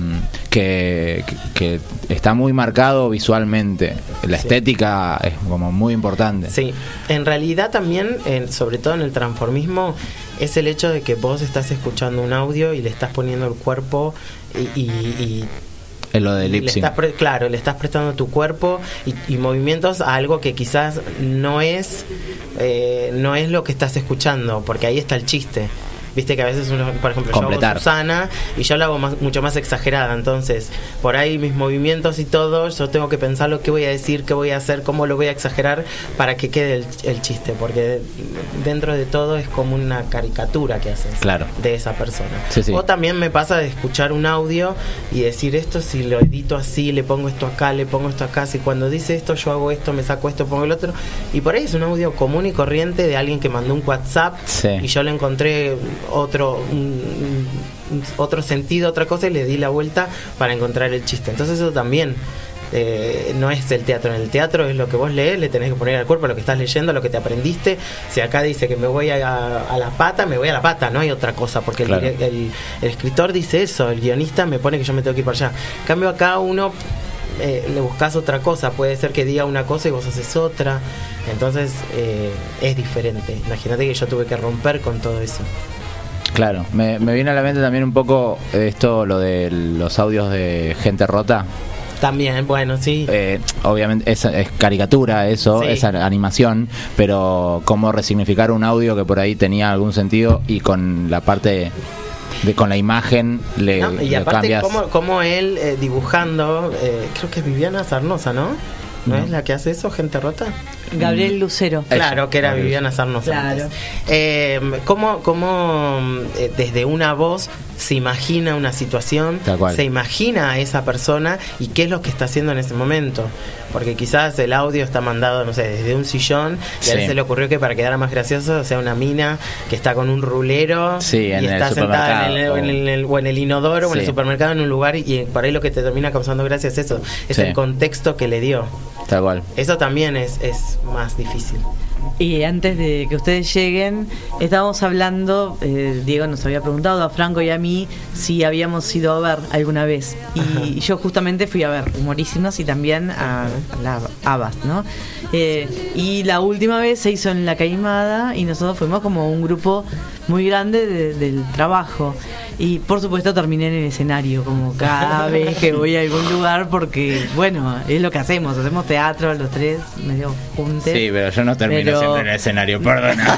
que, que está muy marcado visualmente. La Sí. estética es como muy importante. Sí, en realidad también, en- sobre todo en el transformismo, es el hecho de que vos estás escuchando un audio y le estás poniendo el cuerpo y, y- y Es lo de le lip sync. estás pre- claro, le estás prestando tu cuerpo y, y movimientos a algo que quizás no es eh, no es lo que estás escuchando, porque ahí está el chiste. Viste que a veces uno, por ejemplo, yo hago Susana y yo la hago más- mucho más exagerada, entonces por ahí mis movimientos y todo, yo tengo que pensar lo que voy a decir, qué voy a hacer, cómo lo voy a exagerar para que quede el, el chiste, porque dentro de todo es como una caricatura que haces Claro. de esa persona. Sí, sí. O también me pasa de escuchar un audio y decir esto, si lo edito así, le pongo esto acá, le pongo esto acá, si cuando dice esto yo hago esto, me saco esto, pongo el otro. Y por ahí es un audio común y corriente de alguien que mandó un WhatsApp Sí. y yo le encontré otro, un- un- otro sentido, otra cosa y le di la vuelta para encontrar el chiste. Entonces eso también... eh, no es el teatro, en el teatro es lo que vos lees, le tenés que poner al cuerpo lo que estás leyendo, lo que te aprendiste. Si acá dice que me voy a, a la pata, me voy a la pata, no hay otra cosa, porque Claro. el, el escritor dice eso, el guionista me pone que yo me tengo que ir para allá. En cambio acá uno eh, le buscas otra cosa, puede ser que diga una cosa y vos haces otra, entonces eh, es diferente. Imagínate que yo tuve que romper con todo eso. Claro, me, me viene a la mente también un poco esto, lo de los audios de gente rota. También, bueno, sí. Eh, obviamente es, es caricatura eso, Sí. es animación, pero cómo resignificar un audio que por ahí tenía algún sentido y con la parte de con la imagen le, ¿no? Y le aparte, cambias. como él eh, dibujando, eh, creo que es Viviana Sarnosa, ¿no? ¿No, No. es la que hace eso, gente rota? Gabriel Lucero. Claro, que era Gabriel. Viviana Sarnosa. Claro. Eh, ¿Cómo, cómo eh, desde una voz se imagina una situación, se imagina a esa persona y qué es lo que está haciendo en ese momento? Porque quizás el audio está mandado, no sé, desde un sillón y a él se le ocurrió que para quedar más gracioso sea una mina que está con un rulero Sí, y está sentada en el, supermercado. en el- o en el inodoro o en el supermercado en un lugar y por ahí lo que te termina causando gracia es eso, es el contexto que le dio. Tal cual. Eso también es, es más difícil. Y antes de que ustedes lleguen, estábamos hablando, eh, Diego nos había preguntado a Franco y a mí si habíamos ido a ver alguna vez. Y yo justamente fui a ver Humorísimas y también a, la Abbas, ¿no? Eh, y la última vez se hizo en La Caimada y nosotros fuimos como un grupo muy grande de- del trabajo. Y por supuesto terminé en el escenario, como cada <laughs> vez que voy a algún lugar, porque bueno, es lo que hacemos, hacemos teatro los tres, medio juntos. Sí, pero yo no termino Pero- siempre en el escenario, perdona.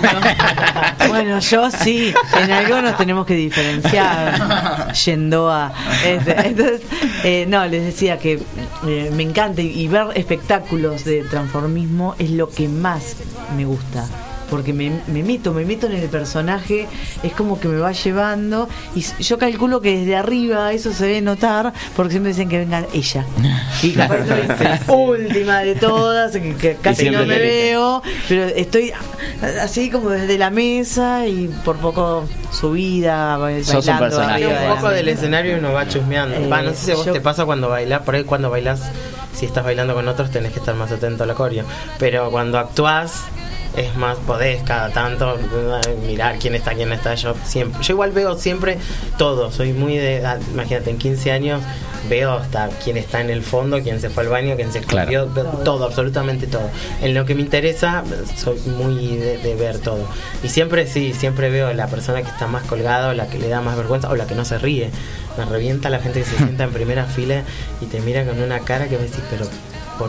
Bueno, yo sí, en algo nos tenemos que diferenciar yendo a... este, entonces, eh, no, les decía que eh, me encanta y, y ver espectáculos de transformismo es lo que más me gusta. Porque me, me meto, me meto en el personaje, es como que me va llevando y yo calculo que desde arriba eso se debe notar porque siempre dicen que venga ella. Y <laughs> capaz soy la última de todas, que, que casi no me veo, pero estoy así como desde la mesa y por poco subida, ba- Sos un bailando personaje. arriba de un la poco del escenario uno va chusmeando. Eh, Va, no sé si a vos yo- te pasa cuando bailás, por ahí cuando bailás, si estás bailando con otros tenés que estar más atento al coreo. Pero cuando actuás es más, podés cada tanto eh, mirar quién está, quién está. Yo siempre, yo igual veo siempre todo, soy muy de, ah, imagínate, en 15 años veo hasta quién está en el fondo, quién se fue al baño, quién se veo todo, absolutamente todo. En lo que me interesa, soy muy de, de ver todo. Y siempre sí, siempre veo la persona que está más colgada o la que le da más vergüenza o la que no se ríe. Me revienta la gente que se <laughs> sienta en primera fila y te mira con una cara que me decís, pero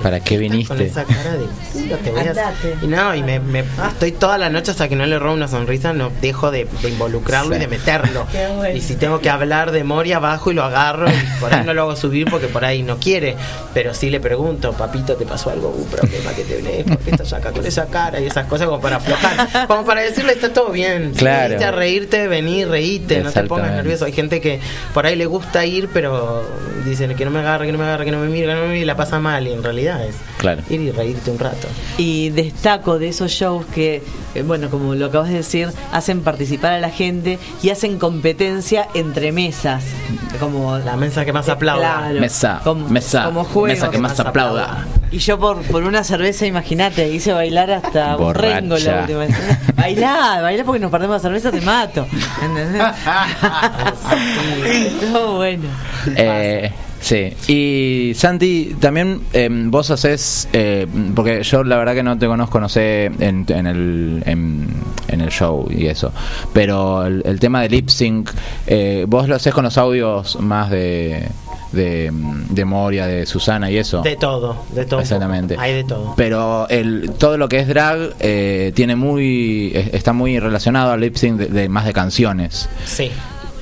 ¿Para qué Con viniste? esa cara de "Puta, te voy a-". Y no, y me, me- estoy toda la noche hasta que no le robo una sonrisa, no dejo de, de involucrarlo y de meterlo. <laughs> Qué bueno. Y si tengo que hablar de Moria, bajo y lo agarro. Y por ahí no lo hago subir porque por ahí no quiere. Pero sí le pregunto, papito, ¿te pasó algo? Un problema que tenés, ¿por qué estás acá con esa cara? Y esas cosas como para aflojar. Como para decirle, está todo bien. Si Claro. viniste a reírte, vení, reíte, no te pongas nervioso. Hay gente que por ahí le gusta ir, pero dicen que no me agarre, que no me agarre, que no me mire, que no me mire, y la pasa mal. Y en realidad es Claro. ir y reírte un rato. Y destaco de esos shows que, eh, bueno, como lo acabas de decir, hacen participar a la gente y hacen competencia entre mesas. Como la mesa que más aplauda. Mesa, mesa, como juegos. mesa que más aplauda. Y yo por, por una cerveza, imagínate, hice bailar hasta un rengo la última vez. Bailá, bailá porque nos perdemos la cerveza, te mato. <laughs> ¿Entendés? <laughs> Todo bueno. Eh, sí, y Santi, también eh, vos haces, eh, porque yo la verdad que no te conozco, no sé, en, en el, en, en el show y eso, pero el, el tema de lip sync, eh, vos lo haces con los audios más de, de, de Moria, de Susana y eso. De todo, de todo. Exactamente. Hay de todo. Pero el, todo lo que es drag eh, tiene muy está muy relacionado al lip sync de, de más de canciones. Sí,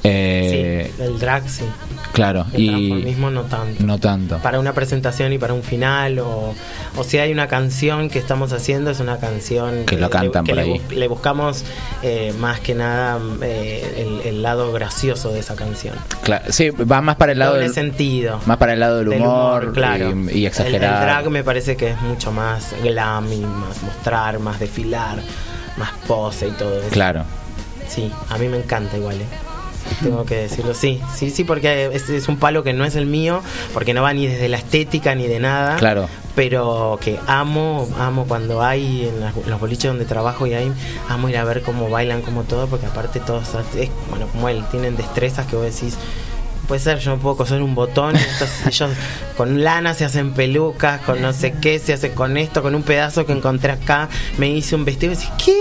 Eh, sí, el drag sí. Claro, El y transformismo no tanto. no tanto. Para una presentación y para un final, o, o si hay una canción que estamos haciendo, es una canción Que lo le- cantan que por le, ahí. le buscamos eh, más que nada eh, el, el lado gracioso de esa canción. Claro, sí, va más para el lado Doble del sentido. más para el lado del Del humor, claro. y, y El, exagerar. el drag me parece que es mucho más glam y más mostrar, más desfilar, más pose y todo eso. Claro. Sí, a mí me encanta igual, ¿eh? Tengo que decirlo, sí, sí, sí, porque es, es un palo que no es el mío, porque no va ni desde la estética ni de nada. Claro. Pero que amo, amo cuando hay en las- los boliches donde trabajo y hay, amo ir a ver cómo bailan, como todo, porque aparte todos, es, bueno, como él, tienen destrezas que vos decís, puede ser, yo no puedo coser un botón, <laughs> estos- ellos con lana se hacen pelucas, con no sé qué, se hace con esto, con un pedazo que encontré acá, me hice un vestido y decís, ¿qué?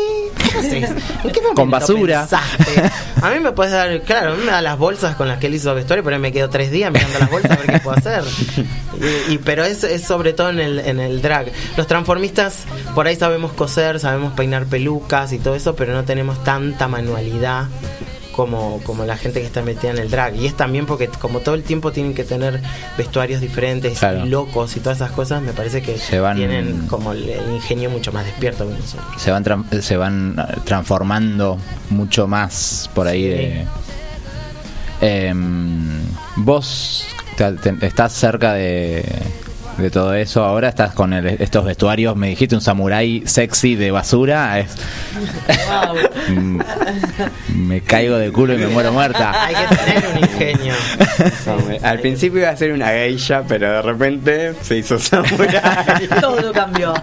¿Qué haces? <laughs> ¿En qué momento Con basura. pensaste? <laughs> A mí me puedes dar, claro, a mí me da las bolsas con las que él hizo vestuario, pero ahí me quedo tres días mirando las bolsas a ver qué puedo hacer. Y, y- pero es, es sobre todo en el, en el drag. Los transformistas por ahí sabemos coser, sabemos peinar pelucas y todo eso, pero no tenemos tanta manualidad como, como la gente que está metida en el drag. Y es también porque como todo el tiempo tienen que tener vestuarios diferentes Claro. y locos y todas esas cosas, me parece que Se van- tienen como el, el ingenio mucho más despierto que nosotros. Se van se van eh, transformando mucho más por ahí de Em, vos te- te- estás cerca de, de todo eso ahora estás con el- estos vestuarios me dijiste un samurái sexy de basura es- <laughs> me caigo de culo y me muero muerta Hay que tener un ingenio. <laughs> Al principio iba a ser una geisha, pero de repente se hizo samurai. <laughs> Todo cambió.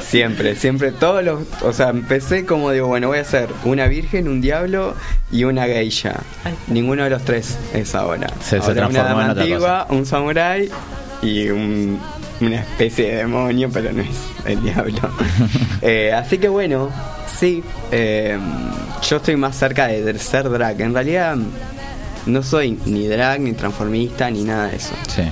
Siempre, siempre, todos los. O sea, empecé como digo, bueno, voy a hacer una virgen, un diablo y una geisha. Ninguno de los tres es ahora. Se- se Ahora una transformó dama en otra antigua, un samurái y un- una especie de demonio, pero no es el diablo. <laughs> Eh, así que bueno, sí, eh, yo estoy más cerca de, de ser drag. En realidad, no soy ni drag, ni transformista, ni nada de eso. sí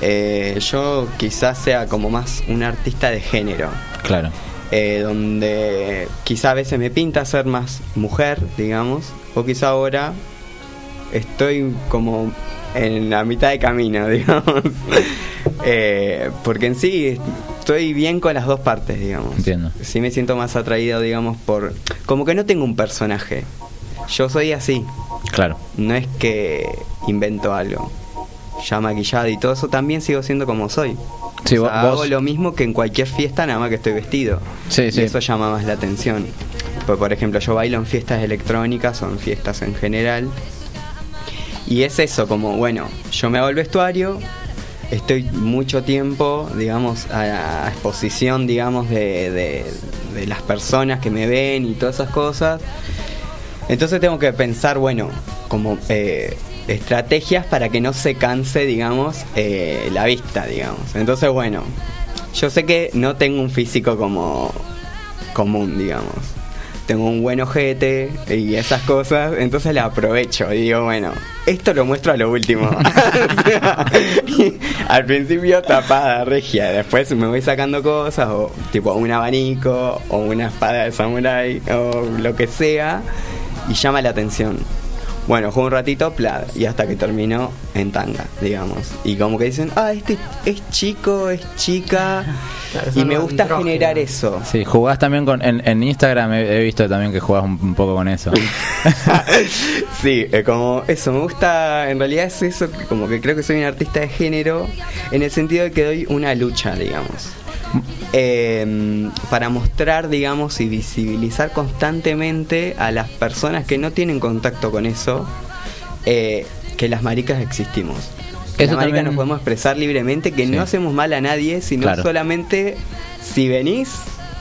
Eh, yo quizás sea como más un artista de género, claro eh, donde quizá a veces me pinta ser más mujer, digamos, o quizá ahora estoy como en la mitad de camino, <laughs> digamos. Eh, porque en sí estoy bien con las dos partes, digamos. Entiendo. Sí me siento más atraído, digamos, por... Como que no tengo un personaje. Yo soy así. claro No es que invento algo. Ya maquillado y todo eso, también sigo siendo como soy. Sí, O vos- hago lo mismo que en cualquier fiesta, nada más que estoy vestido. Sí, y sí. eso llama más la atención. Pues, por ejemplo, yo bailo en fiestas electrónicas o en fiestas en general. Y es eso, como, bueno, yo me hago el vestuario, estoy mucho tiempo, digamos, a, a exposición, digamos, de, de- de las personas que me ven y todas esas cosas. Entonces tengo que pensar, bueno, como eh, estrategias para que no se canse, digamos, eh, la vista, digamos. Entonces, bueno, yo sé que no tengo un físico como común, digamos. Tengo un buen ojete y esas cosas, entonces la aprovecho y digo, bueno, esto lo muestro a lo último. <laughs> Al principio tapada, regia, después me voy sacando cosas, o tipo un abanico, o una espada de samurái, o lo que sea, y llama la atención. Bueno, juego un ratito, pla, y hasta que terminó en tanga, digamos. Y como que dicen, ah, este es chico, es chica. y me gusta generar eso. Sí, jugás también con. En, en Instagram he, he visto también que jugás un, un poco con eso. <laughs> Sí, eh, como eso, me gusta, en realidad es eso, como que creo que soy un artista de género, en el sentido de que doy una lucha, digamos. Eh, para mostrar, digamos, y visibilizar constantemente a las personas que no tienen contacto con eso, eh, que las maricas existimos. Que Eso las maricas también- nos podemos expresar libremente, que Sí. no hacemos mal a nadie, sino Claro. solamente si venís,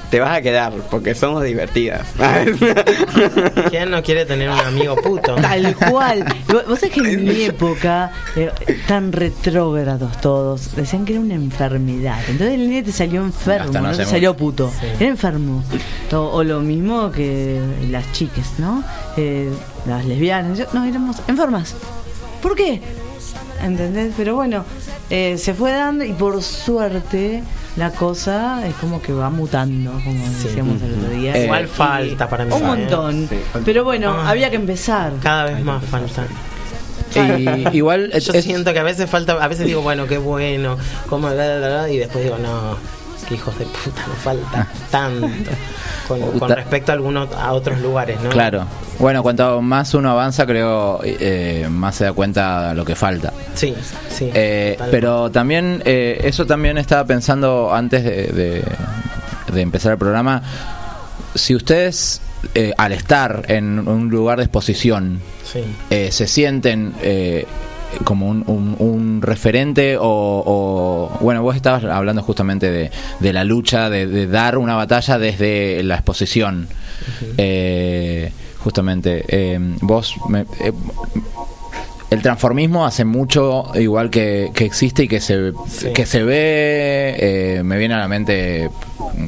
te vas a quedar, porque somos divertidas. <laughs> ¿Quién no quiere tener un amigo puto? Tal cual. Vos sabés que en mi época, eh, tan retrógrados todos, decían que era una enfermedad. Entonces el nene te salió enfermo, no no te salió puto. Era enfermo. O, o lo mismo que las chicas, ¿no? Eh, las lesbianas. Yo- no, éramos enfermas. ¿Por qué? ¿Entendés? Pero bueno, eh, se fue dando y por suerte la cosa es como que va mutando, como decíamos el otro día. Igual Y- falta para mí. Un ¿eh? montón. Sí. Pero bueno, Ah. había que empezar. Cada vez más falta. Y igual yo siento que a veces falta, a veces digo, bueno, qué bueno, bla, y después digo, no, qué hijos de puta, nos falta tanto con, <laughs> respecto a algunos a otros lugares, ¿no? Claro. Bueno, cuanto más uno avanza, creo, eh, más se da cuenta de lo que falta. Sí, sí. Eh, pero también, eh, eso también estaba pensando antes de, de- de empezar el programa. Si ustedes, eh, al estar en un lugar de exposición, Sí. eh, se sienten eh, como un, un- un referente o, o- bueno vos estabas hablando justamente de, de la lucha de, de dar una batalla desde la exposición. Eh, justamente eh, vos me- eh, el transformismo hace mucho igual que, que existe y que se Sí. que se ve eh, me viene a la mente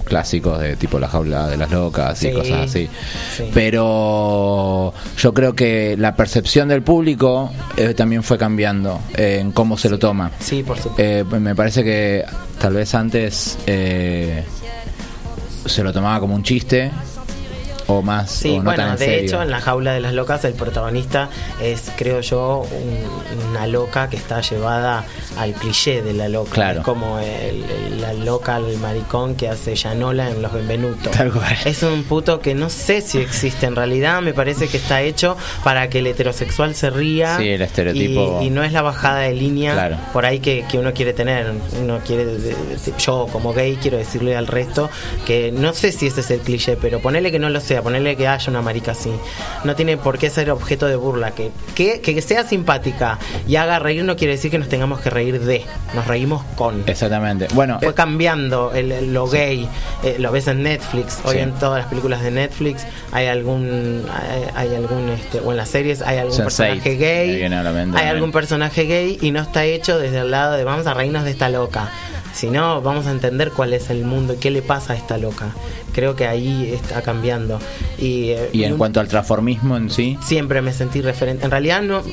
clásicos de tipo la jaula de las locas y Sí. cosas así Sí. pero yo creo que la percepción del público eh, también fue cambiando eh, en cómo se lo toma. Sí, por supuesto. Eh, me parece que tal vez antes eh, se lo tomaba como un chiste o más Sí, o no tan bueno, en de serio. hecho, en la jaula de las locas, el protagonista es, creo yo, un- una loca que está llevada al cliché de la loca. Claro. Es como el- el- la loca, el maricón que hace Yanola en Los Benvenutos. Tal cual. Es un puto que no sé si existe en realidad, me parece que está hecho para que el heterosexual se ría. Sí, el estereotipo. Y, y no es la bajada de línea Claro. por ahí que, que uno quiere tener. Uno quiere, yo como gay quiero decirle al resto que no sé si ese es el cliché, pero ponele que no lo sea, ponele que haya una marica así. No tiene por qué ser objeto de burla. Que, que, que sea simpática y haga reír no quiere decir que nos tengamos que reír de. Nos reímos con. Exactamente. Bueno, Fue cambiando el, el- lo gay, eh, lo ves en Netflix, hoy Sí. en todas las películas de Netflix hay algún, hay, hay algún, este, o en las series hay algún Sense8, personaje gay, mente hay algún personaje gay y no está hecho desde el lado de vamos a reírnos de esta loca, sino vamos a entender cuál es el mundo y qué le pasa a esta loca. Creo que ahí está cambiando. Y, eh, y en un- cuanto al transformismo en sí, siempre me sentí referente. En realidad no.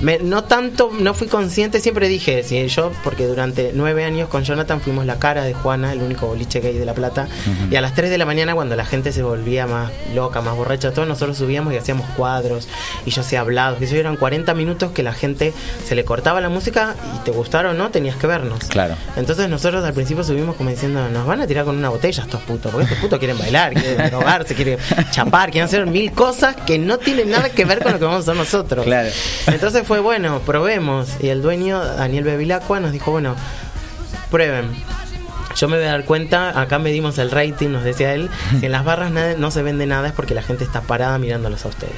Me- no tanto, no fui consciente, siempre dije, si yo, porque durante nueve años con Jonathan fuimos la cara de Juana, el único boliche gay de La Plata, y a las 3 de la mañana cuando la gente se volvía más loca, más borracha, todos nosotros subíamos y hacíamos cuadros, y yo hacía hablados, y eso eran 40 minutos que la gente se le cortaba la música y te gustara o no, tenías que vernos. claro. Entonces nosotros al principio subimos como diciendo, nos van a tirar con una botella estos putos, porque estos putos quieren bailar, quieren <laughs> drogarse, quieren chapar, quieren hacer mil cosas que no tienen nada que ver con lo que vamos a hacer nosotros. Claro. Entonces fue bueno, probemos. Y el dueño, Daniel Bevilacqua, nos dijo, bueno, prueben. Yo me voy a dar cuenta, acá medimos el rating, nos decía él, <laughs> si en las barras no se vende nada es porque la gente está parada mirándolos a ustedes.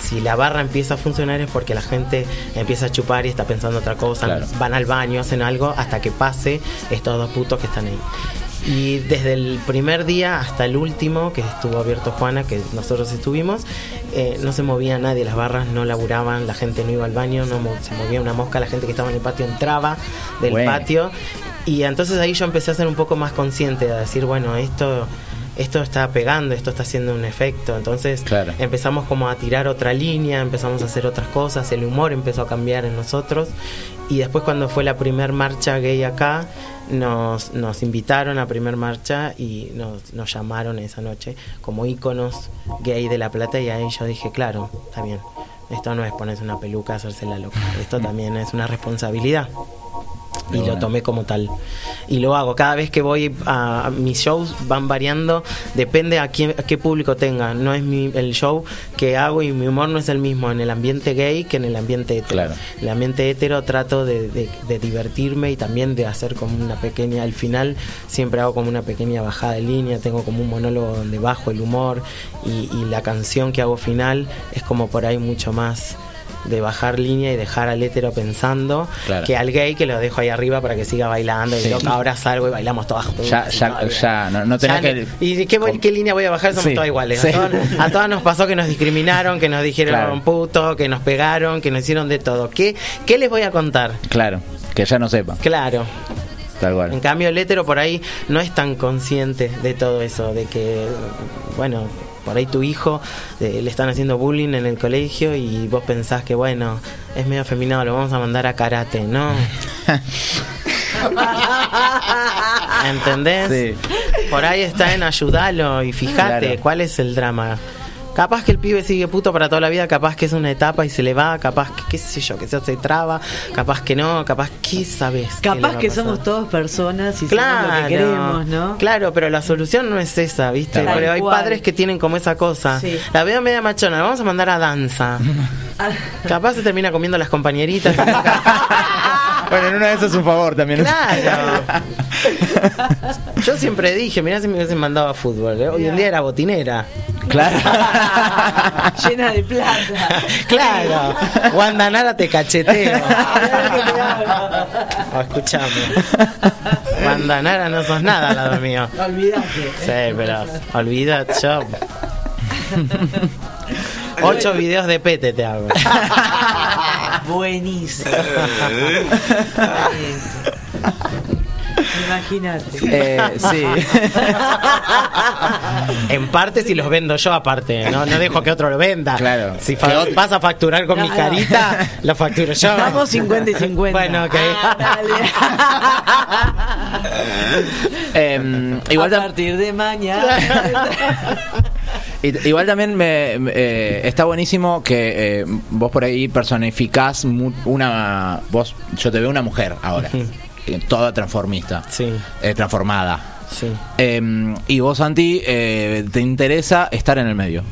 Si la barra empieza a funcionar es porque la gente empieza a chupar y está pensando otra cosa, Claro. van al baño, hacen algo hasta que pase estos dos putos que están ahí. Y desde el primer día hasta el último, que estuvo abierto Juana, que nosotros estuvimos, eh, no se movía nadie, las barras no laburaban, la gente no iba al baño, no se movía una mosca, la gente que estaba en el patio entraba del Bueno. patio. Y entonces ahí yo empecé a ser un poco más consciente, de decir, bueno, esto esto está pegando, esto está haciendo un efecto. Entonces empezamos como a tirar otra línea, empezamos a hacer otras cosas, el humor empezó a cambiar en nosotros. Y después cuando fue la primer marcha gay acá, nos, nos invitaron a primer marcha y nos, nos llamaron esa noche como íconos gay de La Plata y ahí yo dije, claro, está bien. Esto no es ponerse una peluca, hacerse la loca. Esto también es una responsabilidad y lo tomé como tal. Y lo hago. Cada vez que voy a, mis shows van variando, depende a, quién, a qué público tenga. No es mi, el show que hago y mi humor no es el mismo en el ambiente gay que en el ambiente hetero. Claro. El ambiente hetero trato de, de- de divertirme y también de hacer como una pequeña, al final siempre hago como una pequeña bajada de línea, tengo como un monólogo donde bajo el humor y, y la canción que hago final es como por ahí mucho más de bajar línea y dejar al hétero pensando Claro. que al gay que lo dejo ahí arriba para que siga bailando Sí. y loca, ahora salgo y bailamos todas juntas. Ya, ya, ya, no, no tenés Ya que. ¿Y qué, voy- qué línea voy a bajar? Somos Sí, todas iguales. sí. A, todas, a todas nos pasó que nos discriminaron, que nos dijeron Claro. puto, que nos pegaron, que nos hicieron de todo. ¿Qué, ¿Qué les voy a contar? Claro, que ya no sepa. Claro. Tal cual. En cambio, el hétero por ahí no es tan consciente de todo eso, de que, bueno, por ahí tu hijo eh, le están haciendo bullying en el colegio y vos pensás que, bueno, es medio afeminado, lo vamos a mandar a karate, ¿no? <laughs> ¿Entendés? Por ahí está en ayudarlo y fíjate Claro. cuál es el drama. Capaz que el pibe sigue puto para toda la vida, capaz que es una etapa y se le va, capaz que, qué sé yo, que se hace traba, capaz que no, capaz que sabes. Capaz que somos todos personas y Claro, somos lo que queremos, ¿no? Claro, pero la solución no es esa, ¿viste? Tal Pero hay cual. padres que tienen como esa cosa. Sí. La veo media machona, la vamos a mandar a danza. <laughs> Capaz se termina comiendo las compañeritas. <laughs> Bueno, en una de esas es un favor también. Claro. Yo siempre dije, mirá si me hubiesen mandado a fútbol. ¿eh? Hoy en día era botinera. Claro. <laughs> Llena de plata. Claro. Guandanara te cacheteo. <laughs> O escuchame. Guandanara no sos nada al lado mío. Olvídate. Sí, pero olvídate yo. Ocho videos de pete te hago. <laughs> Buenísimo. Imagínate. Eh, sí. <laughs> En parte si los vendo yo aparte, no, no dejo que otro lo venda. Claro. Si fa- vas a facturar con mi carita, lo facturo yo. Vamos 50 y 50. Bueno, ok. <laughs> Em, igual, a partir de mañana. I- igual también me, me- eh, está buenísimo que eh, vos por ahí personificás mu- una. Vos, yo te veo una mujer ahora. eh, Toda transformista. Sí. eh, transformada. Sí. Em, y vos, Santi, eh, te interesa estar en el medio.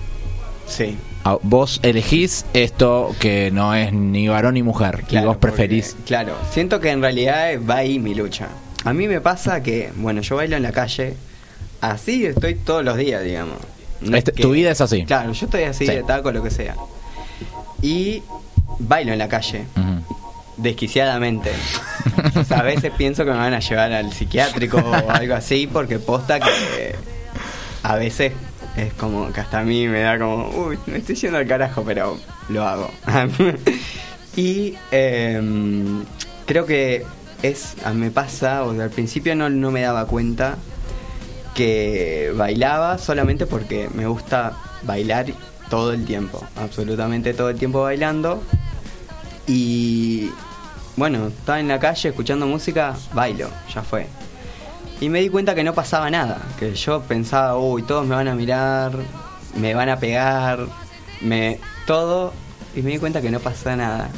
Sí. Ah, Vos elegís esto que no es ni varón ni mujer. y vos preferís. porque, claro, siento que en realidad va ahí mi lucha. A mí me pasa que, bueno, yo bailo en la calle, así estoy todos los días, digamos. Este- tu vida es así. Claro, yo estoy así Sí. de taco, lo que sea. Y bailo en la calle, desquiciadamente. O sea, a veces pienso que me van a llevar al psiquiátrico o algo así, porque posta que a veces es como que hasta a mí me da como, uy, me estoy yendo al carajo, pero lo hago. <laughs> y em, creo que es, me pasa, o sea, al principio no, no me daba cuenta que bailaba solamente porque me gusta bailar todo el tiempo, absolutamente todo el tiempo bailando. Y bueno, estaba en la calle escuchando música, bailo, ya fue. Y me di cuenta que no pasaba nada, que yo pensaba, uy, todos me van a mirar, me van a pegar, me todo, y me di cuenta que no pasa nada.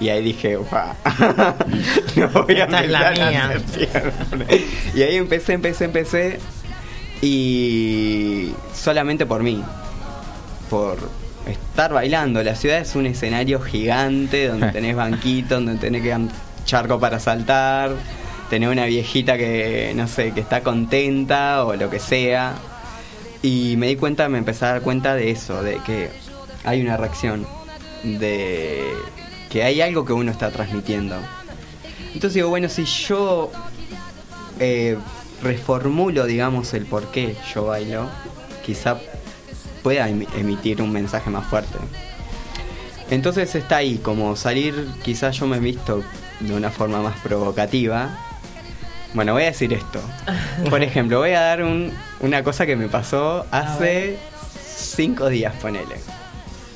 Y ahí dije, "Ufa, <laughs> no voy a Esta es la a mía. hacer siempre". Y ahí empecé, empecé, empecé, y solamente por mí, por estar bailando. La ciudad es un escenario gigante donde <laughs> tenés banquitos, donde tenés que charco para saltar, tenés una viejita que, no sé, que está contenta o lo que sea. Y me di cuenta, me empecé a dar cuenta de eso, de que hay una reacción, de que hay algo que uno está transmitiendo. Entonces digo, bueno, si yo eh, reformulo, digamos, el por qué yo bailo, quizá pueda em- emitir un mensaje más fuerte. Entonces está ahí, como salir, quizás yo me he visto de una forma más provocativa. Bueno, voy a decir esto. <laughs> Por ejemplo, voy a dar un, una cosa que me pasó hace cinco días, ponele.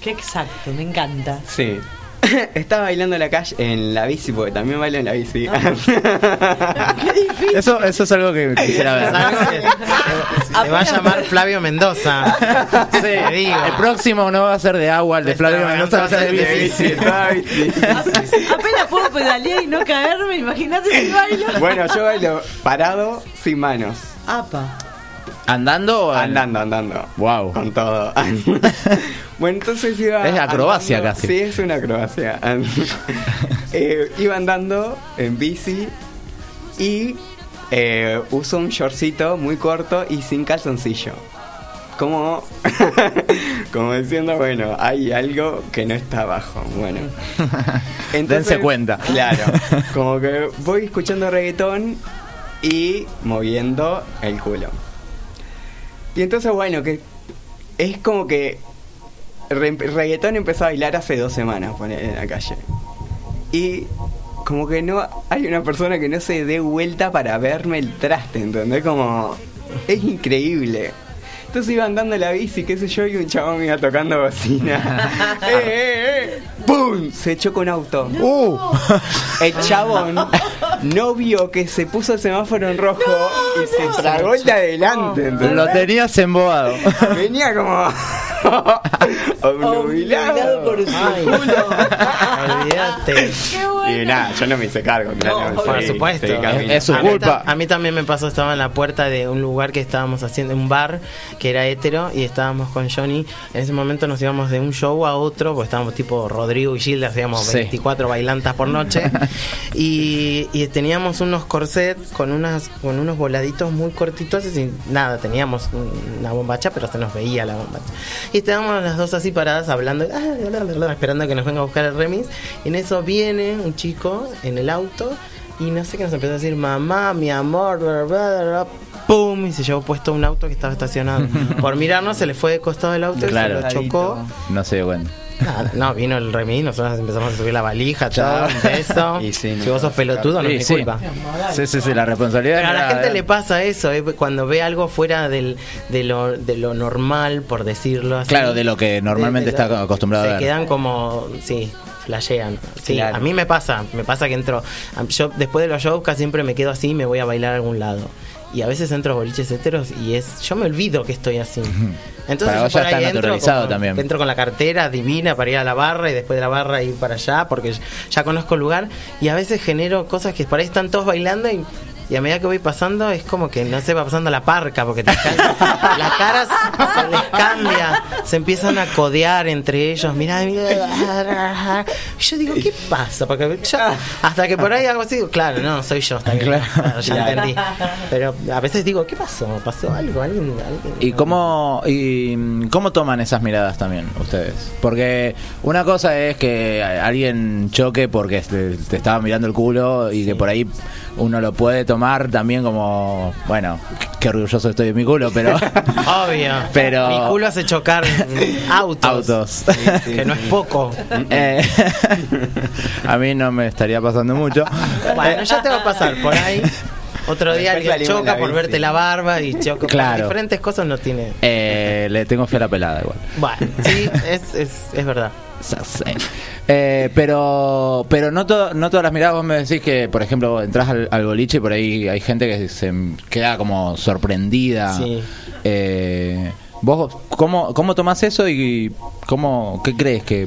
Qué exacto, me encanta. Sí. <laughs> Estaba bailando en la calle, en la bici, porque también bailo en la bici. <laughs> Eso, eso es algo que quisiera ver. Se va a llamar Flavio Mendoza. Sí, Te digo. el próximo no va a ser de agua, el de Flavio Mendoza va a ser de bici. Apenas puedo pedalear y no caerme, imagínate si bailo. bueno, yo bailo parado, sin manos. Apa. ¿Andando o Andando, andando. Wow. Con todo. <laughs> bueno, entonces iba. Es acrobacia andando- casi. Sí, es una acrobacia. <laughs> Eh, iba andando en bici y eh, uso un shortcito muy corto y sin calzoncillo. Como, <laughs> como diciendo, bueno, hay algo que no está abajo. Bueno. Dense cuenta. Claro. Como que voy escuchando reggaetón y moviendo el culo. Y entonces, bueno, que es como que re- empezó a bailar hace dos semanas en la calle. Y como que no hay una persona que no se dé vuelta para verme el traste, ¿entendés? Como es increíble. Entonces iba andando en la bici, qué sé yo, y un chabón me iba tocando bocina. <laughs> ¡Eh, eh, eh! ¡Pum! Se chocó un auto. Uh. El chabón no vio que se puso el semáforo en rojo y se tragó el de adelante. ¿entendés? Lo tenías embobado. Venía como <laughs> obnubilado por su culo. Olvídate. <laughs> Y nada, yo no me hice cargo, claro. Por Sí, supuesto. Es su A mí culpa. A mí también me pasó, estaba en la puerta de un lugar que estábamos haciendo, un bar que era hétero y estábamos con Johnny. En ese momento nos íbamos de un show a otro, porque estábamos tipo Rodrigo y Gilda, hacíamos Sí. 24 bailantas por noche. <laughs> y, y teníamos unos corsets con unas con unos voladitos muy cortitos y nada, teníamos una bombacha, pero se nos veía la bombacha. Y estábamos las dos así paradas hablando, ah, esperando que nos venga a buscar el remis. Y en eso viene un chico en el auto y no sé qué nos empezó a decir, mamá, mi amor, bla, bla, bla, bla, pum, y se llevó puesto un auto que estaba estacionado. <laughs> Por mirarnos se le fue de costado el auto Claro. y se lo chocó. No se dio cuenta. <laughs> No, vino el remis, nosotros empezamos a subir la valija, todo, un beso. <laughs> Y sí, no si vos sos pelotudo, no Sí, es mi culpa. Sí, sí, sí, la responsabilidad Pero a la gente le pasa eso, eh, cuando ve algo fuera del, de, lo, de lo normal, por decirlo así. Claro, de lo que normalmente De- de lo- está acostumbrado se a ver. quedan como, sí, flashean. Sí, Claro. a mí me pasa, me pasa que entro, yo después de los shows casi siempre me quedo así y me voy a bailar a algún lado. Y a veces entro a boliches heteros y es, yo me olvido que estoy así. Entonces Para yo por ahí está entro naturalizado como- también. Entro con la cartera divina para ir a la barra y después de la barra ir para allá porque ya conozco el lugar y a veces genero cosas que por ahí están todos bailando y, y a medida que voy pasando es como que no se va pasando la parca porque te <laughs> las caras se les cambia, se empiezan a codear entre ellos, mirá, mirá, y yo digo, ¿qué pasa? Porque yo- hasta que por ahí hago así, digo, claro, no, soy yo, está claro, ya Claro. entendí. Pero a veces digo, ¿qué pasó? ¿Pasó algo? ¿Alguien, alguien- ¿Y cómo, y cómo toman esas miradas también ustedes? Porque una cosa es que alguien choque porque te, te estaba mirando el culo y que por ahí uno lo puede tomar también como, bueno, qué orgulloso estoy de mi culo, pero... <laughs> Obvio. Pero- Mi culo hace chocar autos. Autos. que no es poco. Eh, <laughs> a mí no me estaría pasando mucho. Bueno, ya te va a pasar por ahí. Otro día alguien choca por verte la barba y choca Claro. por diferentes cosas no tiene. Eh, le tengo fe a la pelada igual. Bueno, sí, es, es, es verdad. Eh, pero pero no, todo, no todas las miradas vos me decís que, por ejemplo, entras al, al boliche y por ahí hay gente que se queda como sorprendida. Sí. Eh, ¿Vos cómo, cómo tomás eso y cómo, qué crees que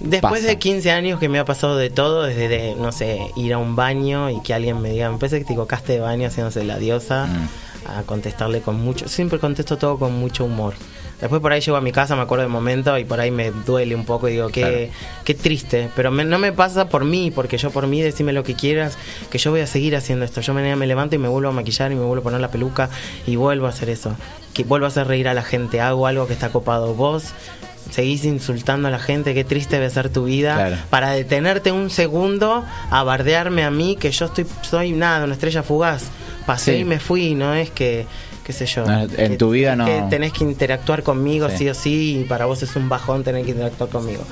Después pasa? de 15 años que me ha pasado de todo, desde, de, no sé, ir a un baño y que alguien me diga, me parece que te equivocaste de baño haciéndose la diosa, Mm. a contestarle con mucho, siempre contesto todo con mucho humor. Después por ahí llego a mi casa, me acuerdo del momento y por ahí me duele un poco y digo, qué, qué triste. Pero me- no me pasa por mí, porque yo por mí, decime lo que quieras, que yo voy a seguir haciendo esto. Yo mañana me levanto y me vuelvo a maquillar y me vuelvo a poner la peluca y vuelvo a hacer eso. Que vuelvo a hacer reír a la gente, hago algo que está copado. Vos seguís insultando a la gente, qué triste debe ser tu vida, Claro. para detenerte un segundo a bardearme a mí, que yo estoy soy nada, una estrella fugaz. Pasé Sí. y me fui, no es que, qué sé yo. No, en que- tu vida no. Que tenés que interactuar conmigo Sí. sí o sí y para vos es un bajón tener que interactuar conmigo.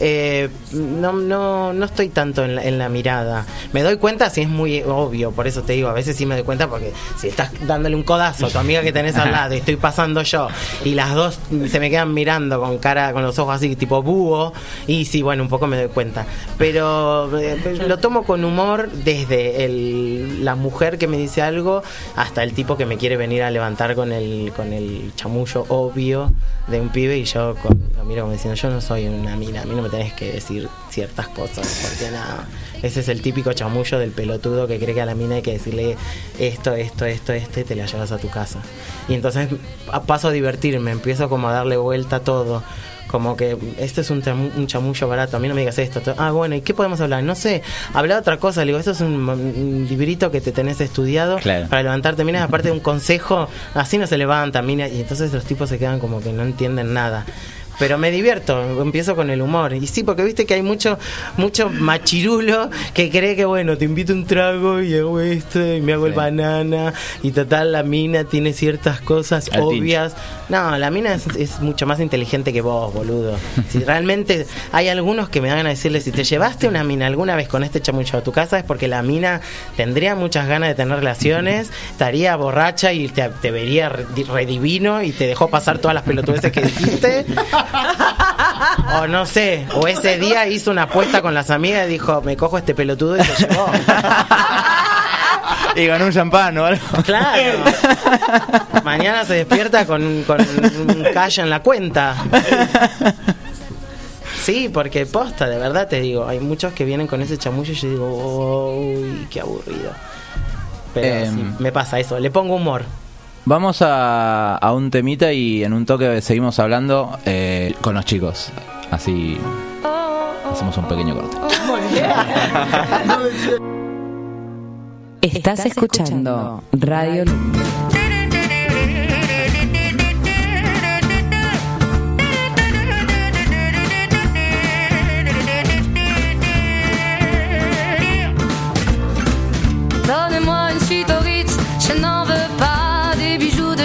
Eh, no, no, no estoy tanto en la, en la mirada. Me doy cuenta si es muy obvio, por eso te digo, a veces sí me doy cuenta porque si estás dándole un codazo a tu amiga que tenés al <laughs> lado y estoy pasando yo y las dos se me quedan mirando con cara, con los ojos así tipo búho y sí, bueno, un poco me doy cuenta. Pero eh, lo tomo con humor desde el, la mujer que me dice algo hasta el tipo que me quiere venir a levantar con el, con el chamullo obvio de un pibe y yo con, lo miro como diciendo, yo no soy una mina, a mí no me tenés que decir ciertas cosas, porque nada, ese es el típico chamullo del pelotudo que cree que a la mina hay que decirle esto, esto, esto, esto y te la llevas a tu casa. Y entonces a- paso a divertirme, empiezo como a darle vuelta a todo. Como que esto es un, un chamullo barato, a mí no me digas esto. to- Ah, bueno, ¿y qué podemos hablar? No sé, hablar otra cosa. Le digo, esto es un, un librito que te tenés estudiado Claro. para levantarte minas, aparte de un consejo, así no se levanta mina. Y entonces los tipos se quedan como que no entienden nada. Pero me divierto, empiezo con el humor. Y sí, porque viste que hay mucho mucho machirulo que cree que, bueno, te invito un trago y hago esto y me hago el banana. Y total, la mina tiene ciertas cosas Al obvias. No, la mina es, es mucho más inteligente que vos, boludo. Si <laughs> realmente hay algunos que me van a decirle, si te llevaste una mina alguna vez con este chamullo a tu casa es porque la mina tendría muchas ganas de tener relaciones, estaría borracha y te, te vería re- redivino y te dejó pasar todas las pelotudeces que dijiste. <laughs> <laughs> O no sé, o ese día hizo una apuesta con las amigas y dijo, me cojo este pelotudo y se llevó. <laughs> Y ganó un champán o algo. Claro. <laughs> Mañana se despierta con, con un en la cuenta. Sí, porque posta, de verdad te digo, hay muchos que vienen con ese chamullo y yo digo, uy, qué aburrido. Pero Em. sí, me pasa eso, le pongo humor. Vamos a, a un temita y en un toque seguimos hablando eh, con los chicos. Así hacemos un pequeño corte. Estás escuchando Radio Lumbre.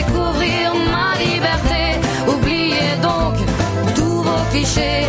Découvrir ma liberté. Oubliez donc tous vos clichés.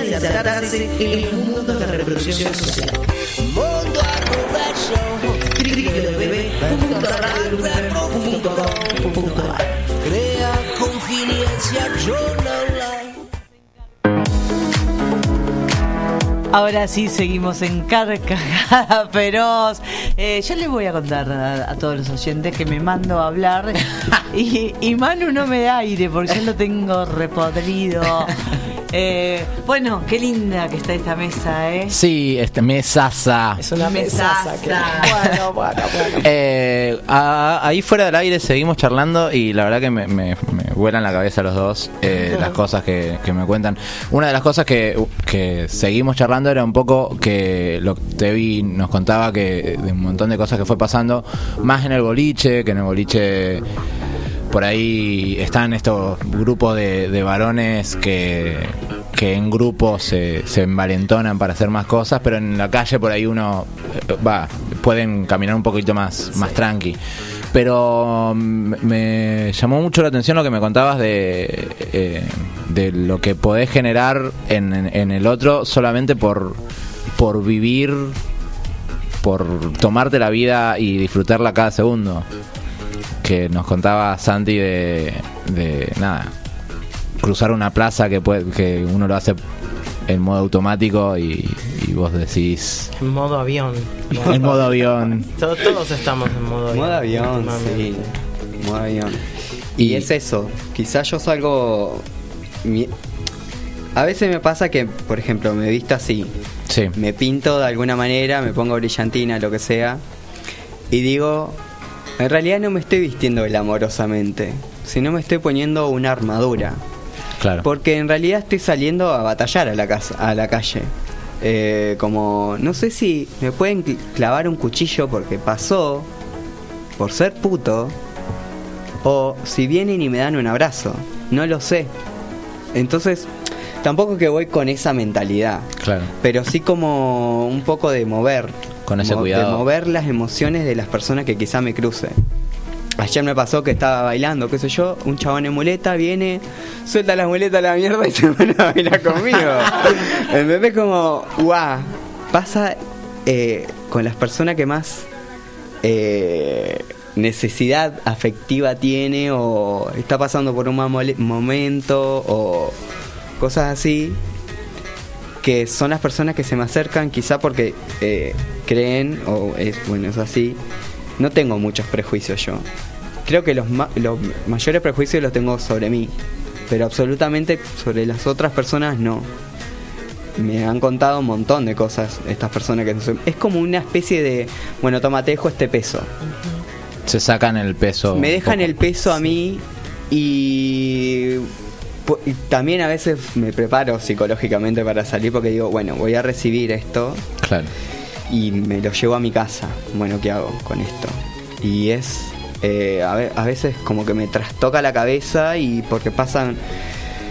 Manera de adaptarse en el mundo de reproducción social. Mundo Crea confidencia. Ahora sí seguimos en Carcajada <laughs> Feroz. Eh, yo les voy a contar a, a todos los oyentes que me mando a hablar <laughs> y, y Manu no me da aire porque yo lo tengo repodrido. Eh, bueno, qué linda que está esta mesa, ¿eh? Sí, este mesaza. Es una mesaza. <laughs> Bueno, bueno, bueno. Eh, a- ahí fuera del aire seguimos charlando y la verdad que me, me, me vuelan la cabeza los dos eh, las cosas que, que me cuentan. Una de las cosas que, que seguimos charlando era un poco que lo que Tevi nos contaba que de un montón de cosas que fue pasando, más en el boliche, que en el boliche por ahí están estos grupos de, de varones que, que en grupo se, se envalentonan para hacer más cosas, pero en la calle por ahí uno eh, va, pueden caminar un poquito más, más tranqui. Pero mm, me llamó mucho la atención lo que me contabas de, eh, de lo que podés generar en, en- en el otro solamente por, por vivir, por tomarte la vida y disfrutarla cada segundo que nos contaba Santi de, de nada cruzar una plaza que puede, que uno lo hace en modo automático y, y vos decís En modo avión. <laughs> en modo avión To- Todos estamos en modo avión. Modo avión, sí. Modo avión. Y, es eso. Quizás yo salgo. mi- A veces me pasa que, por ejemplo, me visto así. Sí. Me pinto de alguna manera, me pongo brillantina, lo que sea. Y digo, en realidad no me estoy vistiendo glamorosamente, sino me estoy poniendo una armadura. claro Porque en realidad estoy saliendo a batallar a la, casa, a la calle. Eh, como, no sé si me pueden cl- clavar un cuchillo porque pasó por ser puto. O si vienen y me dan un abrazo. No lo sé. Entonces, tampoco que voy con esa mentalidad. claro Pero sí como un poco de mover. Con ese mo- cuidado. De mover las emociones de las personas que quizá me cruce. Ayer me pasó que estaba bailando, qué sé yo, un chabón en muleta viene, suelta la muleta a la mierda y <laughs> se pone a bailar conmigo. <laughs> ¿Entendés? Como, guau, pasa eh, con las personas que más eh, necesidad afectiva tiene o está pasando por un mal momento o cosas así que son las personas que se me acercan quizá porque eh, creen o es bueno es así. No tengo muchos prejuicios yo. Creo que los, ma- los mayores prejuicios los tengo sobre mí pero absolutamente sobre las otras personas no. Me han contado un montón de cosas estas personas que no son- es como una especie de bueno toma te dejo este peso. Se sacan el peso me dejan el peso a mí y, y también a veces me preparo psicológicamente para salir porque digo, bueno, voy a recibir esto claro y me lo llevo a mi casa. Bueno, ¿qué hago con esto? Y es, eh, a veces como que me trastoca la cabeza y porque pasan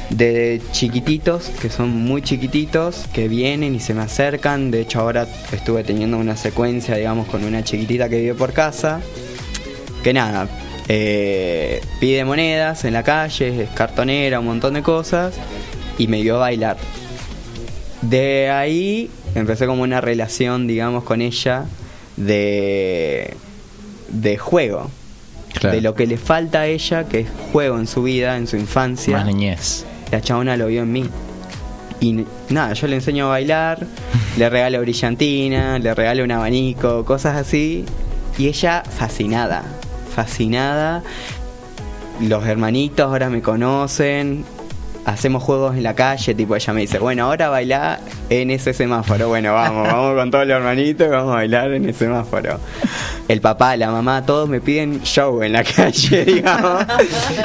de chiquititos, que son muy chiquititos, que vienen y se me acercan. De hecho, ahora estuve teniendo una secuencia, digamos, con una chiquitita que vive por casa. Que nada, eh, pide monedas en la calle, es cartonera, un montón de cosas. Y me vio bailar. De ahí empecé como una relación, digamos, con ella de, de juego. Claro. De lo que le falta a ella, que es juego en su vida, en su infancia. más niñez La chabona lo vio en mí. Y nada, yo le enseño a bailar, <laughs> le regalo brillantina, le regalo un abanico, cosas así. Y ella fascinada, fascinada. Los hermanitos ahora me conocen. Hacemos juegos en la calle, tipo ella me dice, bueno, ahora baila en ese semáforo. Bueno, vamos, <laughs> vamos con todos los hermanitos y vamos a bailar en el semáforo. El papá, la mamá, todos me piden show en la <laughs> calle, digamos.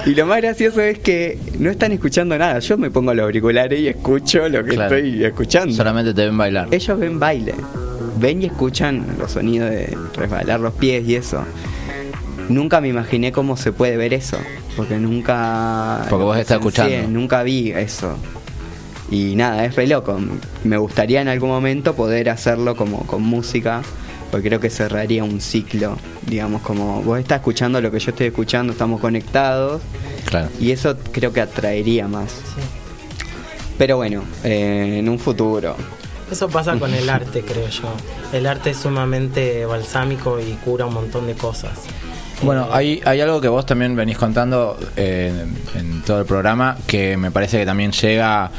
Y lo más gracioso es que no están escuchando nada. Yo me pongo los auriculares y escucho lo que Claro. estoy escuchando. solamente te ven bailar Ellos ven baile. Ven y escuchan los sonidos de resbalar los pies y eso. Nunca me imaginé cómo se puede ver eso, porque nunca... Porque vos estás escuchando. Nunca vi eso. Y nada, es re loco. Me gustaría en algún momento poder hacerlo como con música, porque creo que cerraría un ciclo, digamos, como vos estás escuchando lo que yo estoy escuchando, estamos conectados, Claro. y eso creo que atraería más. Pero bueno, eh, en un futuro. Eso pasa con el <laughs> arte, creo yo. El arte es sumamente balsámico y cura un montón de cosas. Bueno, hay, hay algo que vos también venís contando eh, en todo el programa que me parece que también llega,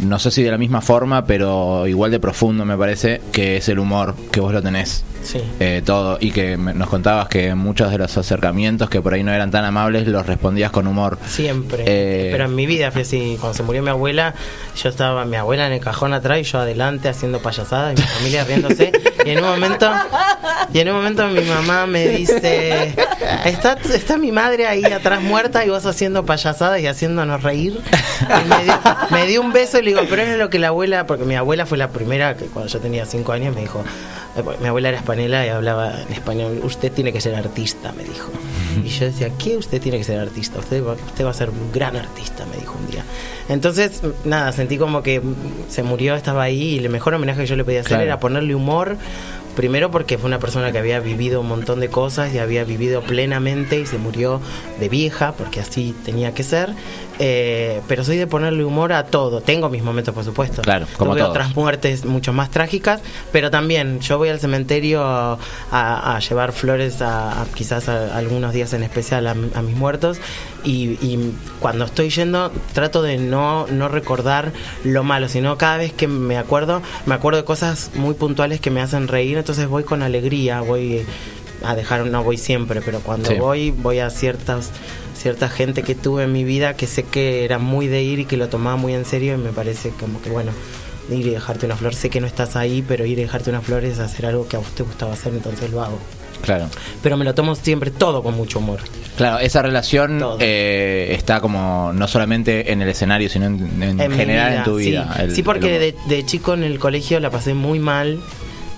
no sé si de la misma forma, pero igual de profundo me parece, que es el humor, que vos lo tenés. Sí. eh, todo y que nos contabas que muchos de los acercamientos que por ahí no eran tan amables los respondías con humor. Siempre. Eh, Pero en mi vida fue así. Cuando se murió mi abuela, yo estaba mi abuela en el cajón atrás y yo adelante haciendo payasadas y mi familia riéndose. y en un momento, y en un momento mi mamá me dice, está, está mi madre ahí atrás muerta y vos haciendo payasadas y haciéndonos reír. Y me, dio, me dio un beso y le digo, pero es lo que la abuela, porque mi abuela fue la primera que cuando yo tenía cinco años me dijo, eh, mi abuela era española y hablaba en español, usted tiene que ser artista, me dijo. Y yo decía, ¿qué usted tiene que ser artista? Usted va, usted va a ser un gran artista, me dijo un día. Entonces, nada, sentí como que se murió, estaba ahí y el mejor homenaje que yo le podía hacer Claro. era ponerle humor. Primero porque fue una persona que había vivido un montón de cosas y había vivido plenamente y se murió de vieja, porque así tenía que ser. Eh, pero soy de ponerle humor a todo. Tengo mis momentos, por supuesto. Claro, como Tuve todos. otras muertes mucho más trágicas, pero también yo voy al cementerio a, a llevar flores a, a quizás a- algunos días en especial a, mi- a mis muertos y, y cuando estoy yendo trato de no, no recordar lo malo, sino cada vez que me acuerdo, me acuerdo de cosas muy puntuales que me hacen reír, entonces voy con alegría, voy a dejar, no voy siempre, pero cuando Sí. voy, voy a ciertas cierta gente que tuve en mi vida que sé que era muy de ir y que lo tomaba muy en serio y me parece como que bueno ir y dejarte una flor sé que no estás ahí pero ir y dejarte una flor es hacer algo que a vos te gustaba hacer entonces lo hago Claro. pero me lo tomo siempre todo con mucho humor Claro, esa relación eh, está como no solamente en el escenario, sino en, en En mi general vida, en tu sí. vida. el- sí, porque el de, de chico en el colegio la pasé muy mal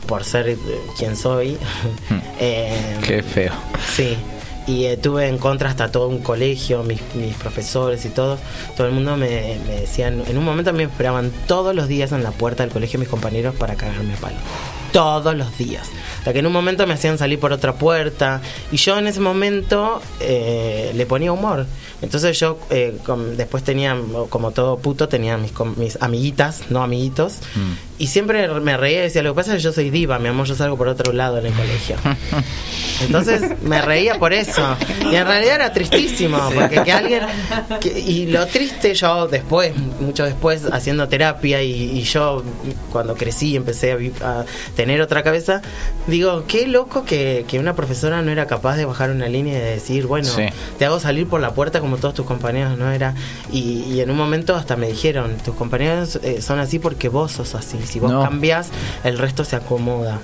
por ser eh, quien soy <laughs> Eh, humor. Qué feo. Sí, y eh, tuve en contra hasta todo un colegio, mis, mis profesores y todos. Todo el mundo me, me decían, en un momento me esperaban todos los días en la puerta del colegio mis compañeros para cagarme a palo. Todos los días. Hasta que en un momento me hacían salir por otra puerta. Y yo en ese momento eh, le ponía humor. Entonces yo eh, después tenía, como todo puto, tenía mis, mis amiguitas, no amiguitos. Y siempre me reía y decía, lo que pasa es que yo soy diva, mi amor, yo salgo por otro lado en el colegio. <laughs> Entonces me reía por eso. Y en realidad era tristísimo, porque que alguien... que- y lo triste yo después, mucho después, haciendo terapia y, y yo cuando crecí y empecé a, a tener otra cabeza, digo, qué loco que, que una profesora no era capaz de bajar una línea y de decir, bueno, Sí. te hago salir por la puerta como todos tus compañeros, ¿no? era Y, y en un momento hasta me dijeron, tus compañeros eh, son así porque vos sos así. Si vos No. cambias, el resto se acomoda.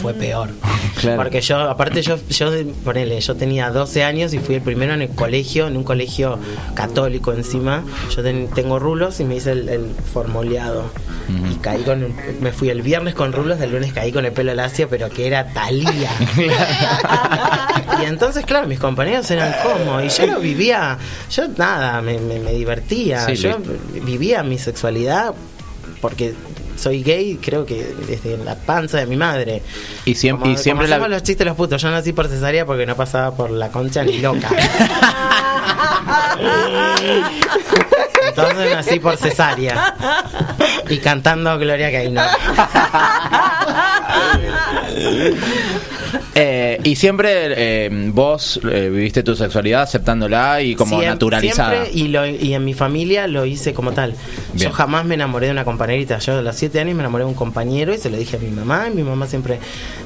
Fue peor. <laughs> Claro. Porque yo, aparte yo, yo, ponele, yo tenía 12 años y fui el primero en el colegio, en un colegio católico encima. Yo ten- tengo rulos y me hice el, el formoleado. Y caí con, me fui el viernes con rulos, el lunes caí con el pelo lacio, pero que era talía. <laughs> y entonces, claro, mis compañeros eran como, y yo lo vivía, yo nada, me, me- me divertía. Sí, yo vivía mi sexualidad porque soy gay, creo que desde la panza de mi madre. Y, siem- Como, y siempre como la, hacemos los chistes los putos. Yo nací por cesárea porque no pasaba por la concha ni loca. <laughs> Entonces nací por cesárea. Y cantando Gloria Gaynor. <laughs> Eh, y siempre eh, vos eh, viviste tu sexualidad aceptándola y como Siem- naturalizada. Siempre, y, lo- y en mi familia lo hice como tal. Bien. Yo jamás me enamoré de una compañerita. Yo a los siete años me enamoré de un compañero y se lo dije a mi mamá. Y mi mamá siempre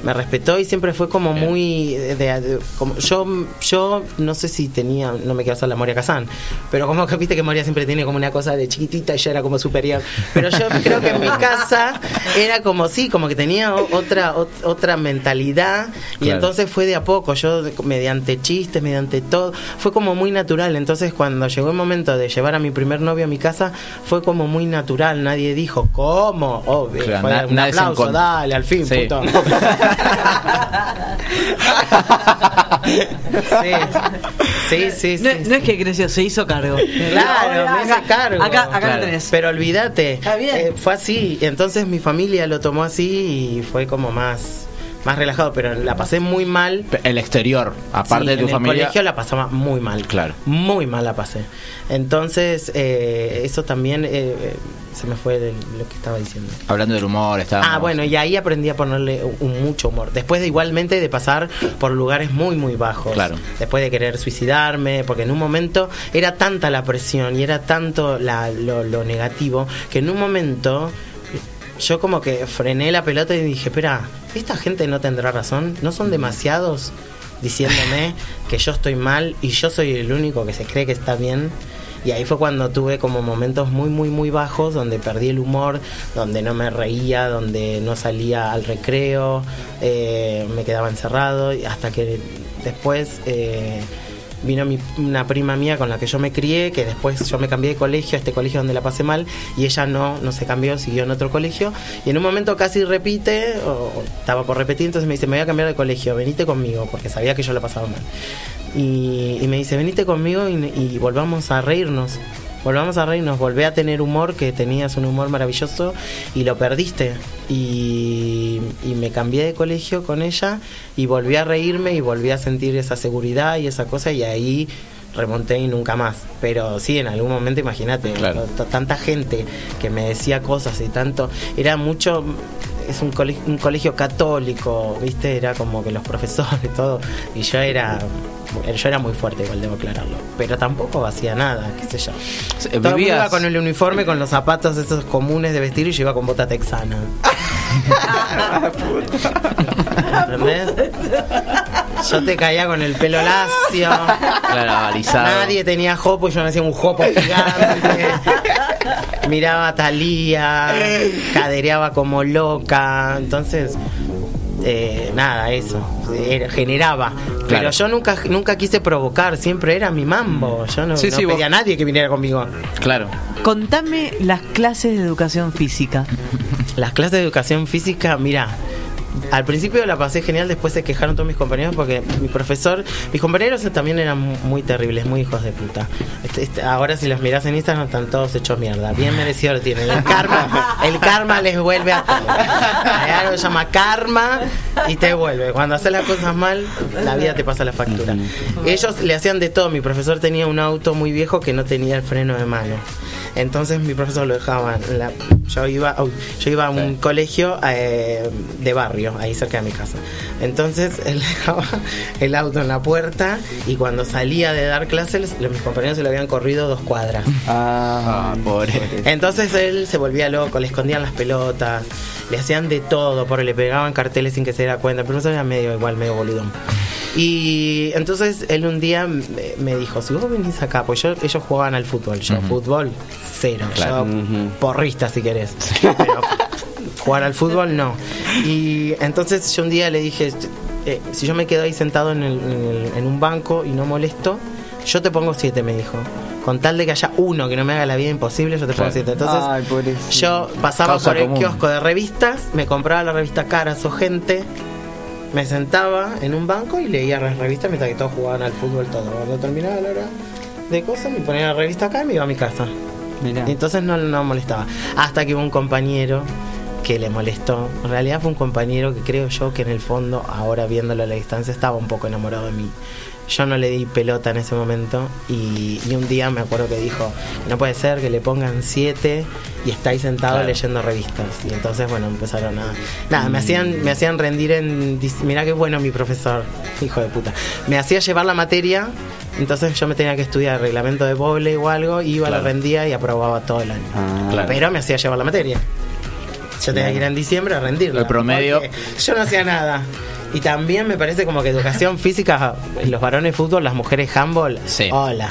me respetó y siempre fue como muy. de- de- como, yo, yo no sé si tenía. No me quiero hacer la Moria Kazan. Pero como que viste que Moria siempre tiene como una cosa de chiquitita y yo era como superior. Pero yo <laughs> creo que en mi casa era como sí, como que tenía otra, ot- otra mentalidad. Y Claro. entonces fue de a poco, yo mediante chistes, mediante todo, fue como muy natural. Entonces cuando llegó el momento de llevar a mi primer novio a mi casa, fue como muy natural. Nadie dijo, ¿cómo? Obvio, Claro, fue na- un aplauso, dale, al fin, Sí. puto. sí, <laughs> sí, sí. No, no es que creció, se hizo cargo. Claro, me hice Acá- cargo. Acá, acá Claro. lo tenés. Pero olvídate, eh, fue así. Entonces mi familia lo tomó así y fue como más, más relajado. Pero la pasé muy mal. El exterior, aparte Sí, de tu en familia. el colegio la pasaba muy mal. Claro. Muy mal la pasé. Entonces, eh, eso también eh, eh, se me fue lo que estaba diciendo. Hablando del humor, estábamos. Ah, bueno, y ahí aprendí a ponerle un, mucho humor. Después de igualmente de pasar por lugares muy, muy bajos. Claro. Después de querer suicidarme, porque en un momento era tanta la presión y era tanto la- lo, lo negativo, que en un momento yo como que frené la pelota y dije, espera, ¿esta gente no tendrá razón? ¿No son demasiados diciéndome <laughs> que yo estoy mal y yo soy el único que se cree que está bien? Y ahí fue cuando tuve como momentos muy, muy, muy bajos, donde perdí el humor, donde no me reía, donde no salía al recreo, eh, me quedaba encerrado, y hasta que después eh, vino mi- una prima mía con la que yo me crié, que después yo me cambié de colegio, a este colegio donde la pasé mal, y ella no, no se cambió, siguió en otro colegio, y en un momento casi repite, o estaba por repetir, entonces me dice, me voy a cambiar de colegio, venite conmigo, porque sabía que yo la pasaba mal. Y, me dice, venite conmigo y volvamos a reírnos. Volvamos a reírnos, volvé a tener humor, que tenías un humor maravilloso y lo perdiste. Y, y me cambié de colegio con ella y volví a reírme y volví a sentir esa seguridad y esa cosa y ahí remonté y nunca más. Pero sí, en algún momento, imagínate, Claro. tanta gente que me decía cosas y tanto, era mucho, es un colegio, un colegio católico, ¿viste? Era como que los profesores, <laughs> todo, y yo era, yo era muy fuerte, igual debo aclararlo, pero tampoco hacía nada, qué sé yo. Todo el mundo vivías- iba con el uniforme, con los zapatos esos comunes de vestir y yo iba con bota texana. <laughs> ¿Entendés? Yo te caía con el pelo lacio. Claro, alisado. Nadie tenía jopo y yo me hacía un jopo gigante. Miraba a Talía, cadereaba como loca. Entonces, eh, nada, eso. Era- generaba. Pero yo nunca nunca quise provocar, siempre era mi mambo. Yo no, Sí, no sí, vos- pedía a nadie que viniera conmigo. Claro. Contame las clases de educación física. Las clases de educación física, mira, al principio la pasé genial, después se quejaron todos mis compañeros porque mi profesor, mis compañeros también eran mu- muy terribles, muy hijos de puta. Este- este- ahora si los mirás en Instagram están todos hechos mierda, bien merecido lo tienen. El karma, el karma les vuelve a todos. Algo que llama karma y te vuelve. Cuando haces las cosas mal, la vida te pasa la factura. Ellos le hacían de todo. Mi profesor tenía un auto muy viejo que no tenía el freno de mano. Entonces mi profesor lo dejaba. en la- yo iba, uy, yo iba a un colegio eh, de barrio, ahí cerca de mi casa. Entonces él <laughs> dejaba el auto en la puerta y cuando salía de dar clases, los- mis compañeros se lo habían corrido dos cuadras. Ah, pobre. Entonces él se volvía loco, le escondían las pelotas, le hacían de todo, por le pegaban carteles sin que se diera cuenta. El profesor era medio igual, medio boludón. Y entonces él un día me, me dijo, si vos venís acá, pues yo, ellos jugaban al fútbol, yo fútbol cero, Claro. yo porrista si querés. Pero jugar al fútbol no. Y entonces yo un día le dije, eh, si yo me quedo ahí sentado en, el- en el- en un banco y no molesto, yo te pongo siete, me dijo. Con tal de que haya uno que no me haga la vida imposible, yo te pongo Claro. siete. Entonces, Ay, yo pasaba Causa por el común. kiosco de revistas, me compraba la revista Caras o Gente, me sentaba en un banco y leía las revistas mientras que todos jugaban al fútbol todo. Cuando terminaba la hora de cosas, me ponía la revista acá y me iba a mi casa. Y entonces no, no molestaba. Hasta que hubo un compañero que le molestó. En realidad fue un compañero que creo yo que en el fondo, ahora viéndolo a la distancia, estaba un poco enamorado de mí. Yo no le di pelota en ese momento y, y un día me acuerdo que dijo, no puede ser que le pongan siete y está ahí sentado Claro. leyendo revistas. Y entonces, bueno, empezaron a... Nada, me hacían, me hacían rendir en... Mirá qué bueno mi profesor, hijo de puta. Me hacía llevar la materia, entonces yo me tenía que estudiar reglamento de volei o algo, iba, la Claro. rendía y aprobaba todo el año. Claro. Pero me hacía llevar la materia. Yo tenía que ir en diciembre a rendirla. El promedio. Yo no hacía nada. Y también me parece como que educación física, los varones fútbol, las mujeres handball. Hola.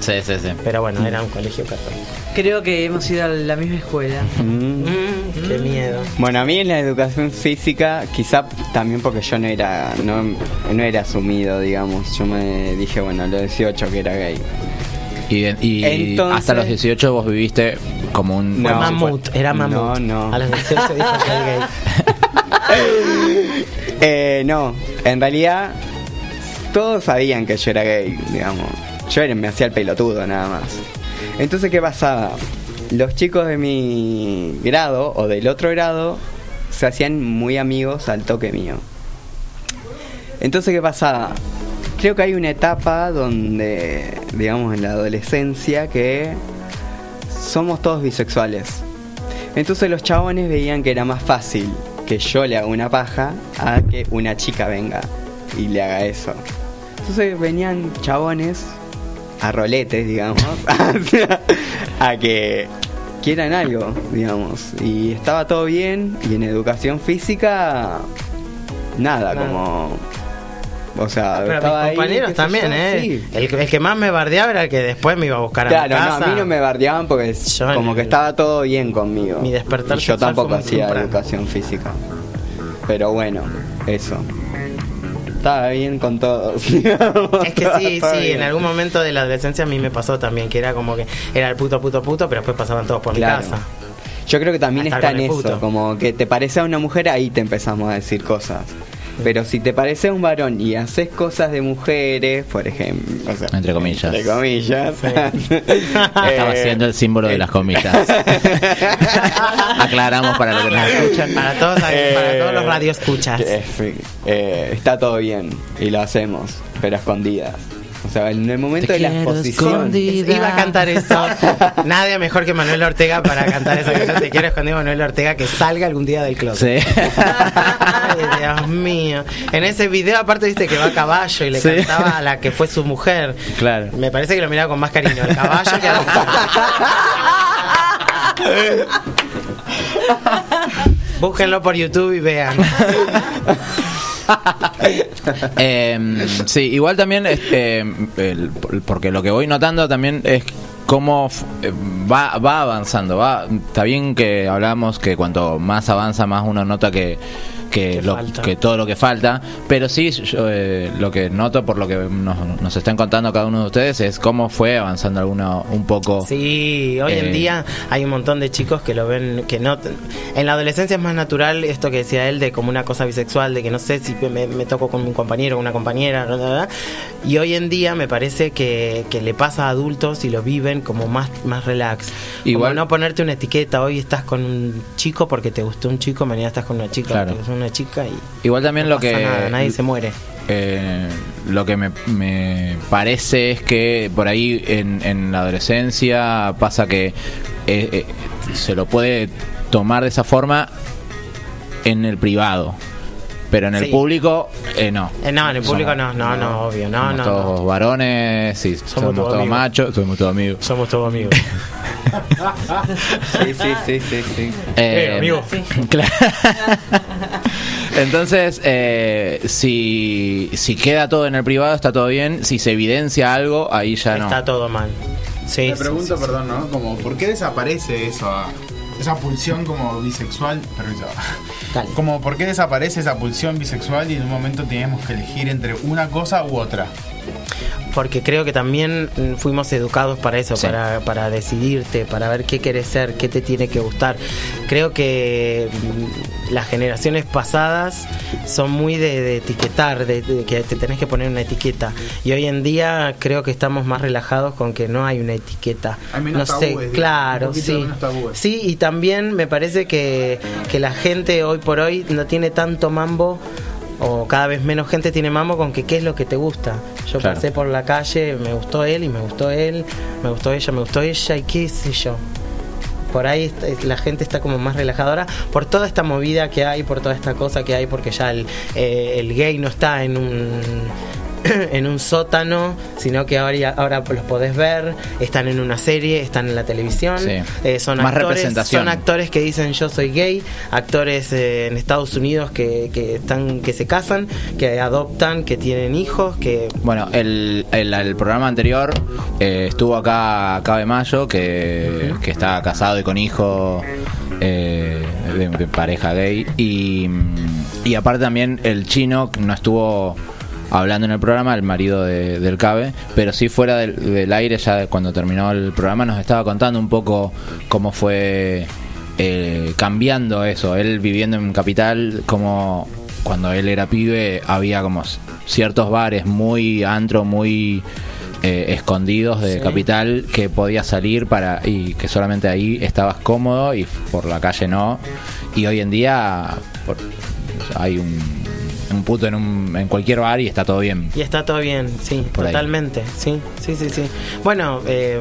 Sí, sí, sí. Pero bueno, era un colegio católico. Creo que hemos ido a la misma escuela. <laughs> Mm. Mm, qué miedo. Bueno, a mí en la educación física, quizá también porque yo no era no, no era asumido, digamos. Yo me dije, bueno, a los 18 que era gay. Y, y Entonces- hasta los 18 vos viviste como un... No, como si Mamut, fue- era mamut. No, no. A los 18 dijo que era gay. <laughs> <laughs> Eh, no, en realidad todos sabían que yo era gay, digamos. Yo me hacía el pelotudo nada más. Entonces, ¿qué pasaba? Los chicos de mi grado o del otro grado se hacían muy amigos al toque mío. Entonces, ¿qué pasaba? Creo que hay una etapa donde, digamos, en la adolescencia que somos todos bisexuales. Entonces los chabones veían que era más fácil que yo le haga una paja a que una chica venga y le haga eso. Entonces venían chabones a roletes, digamos, <laughs> a que quieran algo, digamos. Y estaba todo bien y en educación física, nada, Nada. como... O sea, Pero mis estaba ahí, compañeros también, yo, ¿eh? sí. El, el que más me bardeaba era el que después me iba a buscar a Claro, mi casa. no, a mí no me bardeaban porque como que estaba todo bien conmigo. Mi despertar Y yo tampoco hacía temprano. educación física. Pero bueno, eso. Estaba bien con todos. <laughs> Es que sí, sí, bien. en algún momento de la adolescencia a mí me pasó también, que era como que era el puto, puto, puto, pero después pasaban todos por Claro. mi casa. Yo creo que también A está en eso, como que te parece a una mujer, ahí te empezamos a decir cosas. Pero si te parece a un varón y haces cosas de mujeres, por ejemplo, o sea, Entre comillas. entre comillas, <laughs> Estaba eh, haciendo el símbolo de las comillas. <laughs> Aclaramos para los que nos escuchan. Para todos, para todos los radioescuchas. eh, sí, eh, está todo bien y lo hacemos, pero a escondidas. O sea, en el momento Te de la exposición. escondida. Iba a cantar eso. <laughs> Nadie mejor que Manuel Ortega para cantar esa canción. Te quiero escondido Manuel Ortega que salga algún día del closet. Sí. Ay, Dios mío. En ese video, aparte, viste que va a caballo y le Sí. cantaba a la que fue su mujer. Claro. Me parece que lo miraba con más cariño al caballo que a la mujer. Búsquenlo por YouTube y vean. <laughs> Eh, sí, igual también, este, porque lo que voy notando también es cómo eh, va, va avanzando. Va, está bien que hablamos que cuanto más avanza, más uno nota que, que, lo- que todo lo que falta. Pero sí, yo, eh, lo que noto por lo que nos, nos están contando cada uno de ustedes es cómo fue avanzando alguno un poco. Sí, hoy en Eh, día hay un montón de chicos que lo ven, que no... En la adolescencia es más natural esto que decía él de como una cosa bisexual, de que no sé si me, me toco con un compañero o una compañera, bla, bla, bla. y hoy en día me parece que, que le pasa a adultos y lo viven como más, más relax. Igual- Como no ponerte una etiqueta, hoy estás con un chico porque te gustó un chico, mañana estás con una chica Claro. porque es una chica y Igual también no lo pasa que nada, nadie se muere. Eh, lo que me, me parece es que por ahí en, en la adolescencia pasa que eh, eh, se lo puede tomar de esa forma en el privado, pero en el Sí. público eh, no. Eh, no, en el público Somos- no, no, no, obvio, no, somos no. todos no. varones, sí, somos, todos machos, somos todos amigos. Somos todos amigos. <laughs> Sí, sí, sí, sí, sí. Eh, amigo. <laughs> claro. <laughs> Entonces, eh, si, si queda todo en el privado, está todo bien. Si se evidencia algo, ahí ya no. Está todo mal. Sí, Me sí, pregunto, sí, perdón, ¿no? Como, ¿por qué desaparece eso? ah, Esa pulsión como bisexual, permiso. Como, ¿por qué desaparece esa pulsión bisexual y en un momento tenemos que elegir entre una cosa u otra? Porque creo que también fuimos educados para eso, Sí. para, para decidirte, para ver qué quieres ser, qué te tiene que gustar. Creo que mm, las generaciones pasadas son muy de, de etiquetar, de, de que te tenés que poner una etiqueta. Y hoy en día creo que estamos más relajados con que no hay una etiqueta. Hay menos no sé, tabúes, digamos, claro, sí. Sí, y también me parece que, que la gente hoy por hoy no tiene tanto mambo o cada vez menos gente tiene mambo con que qué es lo que te gusta. Yo Claro. pasé por la calle, me gustó él y me gustó él, me gustó ella, me gustó ella y qué sé yo. Por ahí est- la gente está como más relajadora por toda esta movida que hay, por toda esta cosa que hay, porque ya el, eh, el gay no está en un <coughs> en un sótano, sino que ahora, ahora los podés ver, están en una serie, están en la televisión, Sí. eh, son Más actores, representación. son actores que dicen yo soy gay, actores eh, en Estados Unidos que, que están, que se casan, que adoptan, que tienen hijos, que Bueno, el, el, el programa anterior eh, estuvo acá Cabe Mayo, que, que está casado y con hijo eh, de, de pareja gay. Y, y aparte también el chino no estuvo hablando en el programa, el marido de- del Cabe, pero sí fuera del, del aire, ya cuando terminó el programa, nos estaba contando un poco cómo fue eh, cambiando eso. Él viviendo en Capital, como cuando él era pibe, había como ciertos bares muy antro, muy eh, escondidos de Sí. Capital que podías salir para y que solamente ahí estabas cómodo y por la calle no. Y hoy en día por- hay un, un puto en, un, en cualquier bar y está todo bien. Y está todo bien, sí, Por ahí. totalmente, sí, sí, sí, sí. Bueno, eh,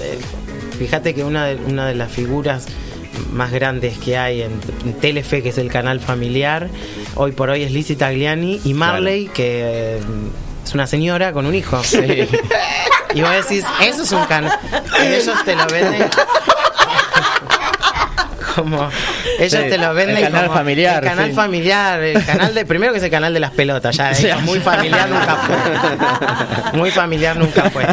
eh, fíjate que una de, una de las figuras más grandes que hay en, Telefe, que es el canal familiar, hoy por hoy es Lizzie Tagliani y Marley, que eh, es una señora con un hijo. Y vos decís, eso es un canal. Y ellos te lo venden. Como ellos Sí, te lo venden el canal como familiar, el canal sí. familiar, el canal de primero que es el canal de las pelotas, ya <laughs> muy familiar nunca fue. <laughs> Muy familiar nunca fue.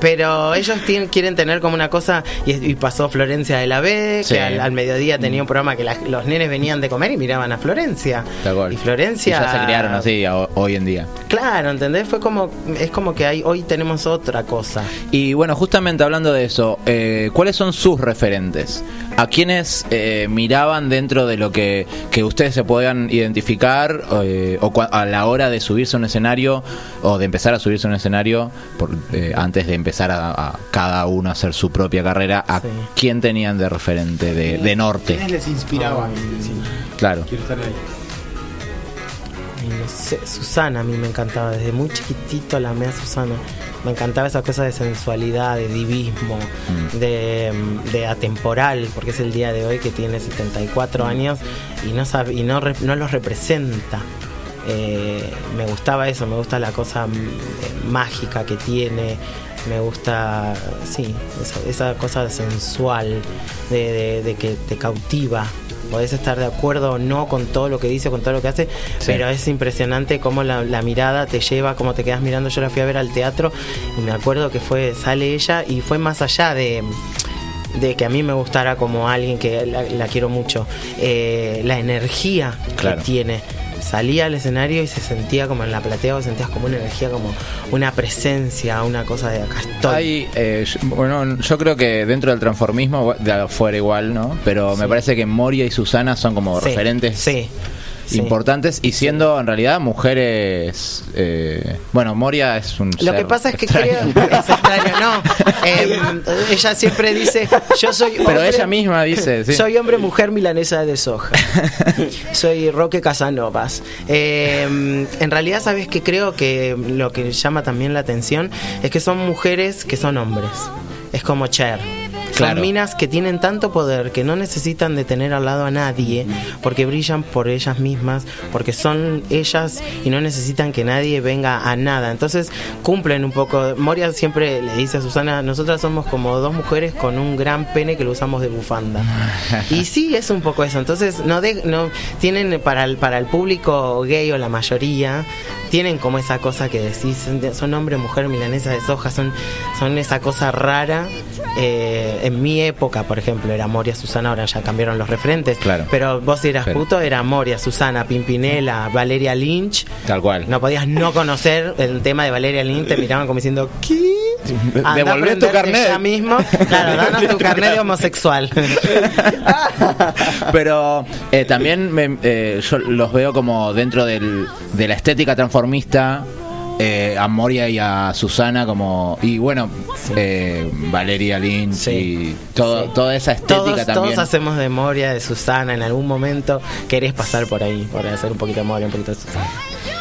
Pero ellos tienen- quieren tener como una cosa y, y pasó Florencia de la B, Sí. que al, al mediodía tenía un programa que la- los nenes venían de comer y miraban a Florencia. Y Florencia Y ya se criaron así a- hoy en día. Claro, ¿entendés? Fue como es como que hay, hoy tenemos otra cosa. Y bueno, justamente hablando de eso, eh, ¿cuáles son sus referentes? ¿A quiénes eh, miraban dentro de lo que, que ustedes se puedan identificar eh, o a la hora de subirse a un escenario o de empezar a subirse a un escenario por, eh, antes de empezar a, a cada uno a hacer su propia carrera? ¿A quién tenían de referente de, de norte? ¿Quiénes les inspiraban? Claro. Quiero estar ahí. Y no sé, Susana a mí me encantaba, desde muy chiquitito la mea Susana. Me encantaba esa cosa de sensualidad, de divismo, de, de atemporal, porque es el día de hoy que tiene 74 años y no sabe, y no, no los representa. Eh, me gustaba eso, me gusta la cosa mm, eh, mágica que tiene, me gusta, sí, esa, esa cosa sensual de, de- de que te cautiva. Podés estar de acuerdo o no con todo lo que dice, con todo lo que hace, pero es impresionante cómo la, la mirada te lleva, cómo te quedas mirando. Yo la fui a ver al teatro y me acuerdo que fue, sale ella y fue más allá de de que a mí me gustara como alguien que la, la quiero mucho, eh, la energía Claro. que tiene. Salía al escenario y se sentía como en la platea, vos sentías como una energía, como una presencia, una cosa de acá estoy. Hay, eh, bueno, yo creo que dentro del transformismo, de afuera igual, ¿no? Pero me parece que Moria y Susana son como Sí, referentes sí, sí. importantes y siendo en realidad mujeres. eh, bueno, Moria es un. Lo que pasa es que extraño. creo es extraño, no. Em, ella siempre dice, yo soy Pero hombre- ella misma dice, sí. Soy hombre, mujer, milanesa de soja. <laughs> soy Roque Casanovas. Em, en realidad, sabes que creo que lo que llama también la atención es que son mujeres que son hombres. Es como Cher. Son Claro. minas que tienen tanto poder que no necesitan de tener al lado a nadie porque brillan por ellas mismas, porque son ellas y no necesitan que nadie venga a nada. Entonces cumplen un poco. Moria siempre le dice a Susana, nosotras somos como dos mujeres con un gran pene que lo usamos de bufanda. <laughs> Y sí, es un poco eso. Entonces, no, de- no tienen para el, para el público gay o la mayoría, tienen como esa cosa que decís, son hombre, mujer, milanesa de soja, son, son esa cosa rara. Eh, en mi época, por ejemplo, era Moria, Susana, ahora ya cambiaron los referentes. Claro. Pero vos si eras Pero- puto, era Moria, Susana, Pimpinela, Valeria Lynch. Tal cual. No podías no conocer el tema de Valeria Lynch, te miraban como diciendo, ¿qué? Devolvé tu carnet. Ya mismo. Claro, <laughs> danos tu carnet de homosexual. <laughs> Pero eh, también me- eh, yo los veo como dentro del, de la estética transformista. eh, a Moria y a Susana como y bueno eh, Valeria Lynch y todo, toda esa estética Todos, también todos hacemos de Moria, de Susana, en algún momento querés pasar por ahí, por hacer un poquito de Moria, un poquito de Susana.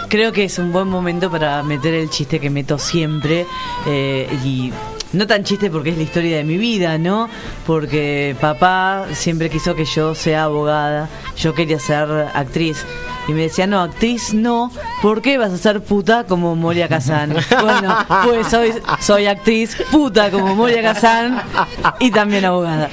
Creo que es un buen momento para meter el chiste que meto siempre eh, y no tan chiste porque es la historia de mi vida, ¿no? Porque papá siempre quiso que yo sea abogada, yo quería ser actriz Y me decía, no, actriz no, ¿por qué vas a ser puta como Moria Kazan? <laughs> bueno, pues soy, soy actriz puta como Moria Kazan y también abogada.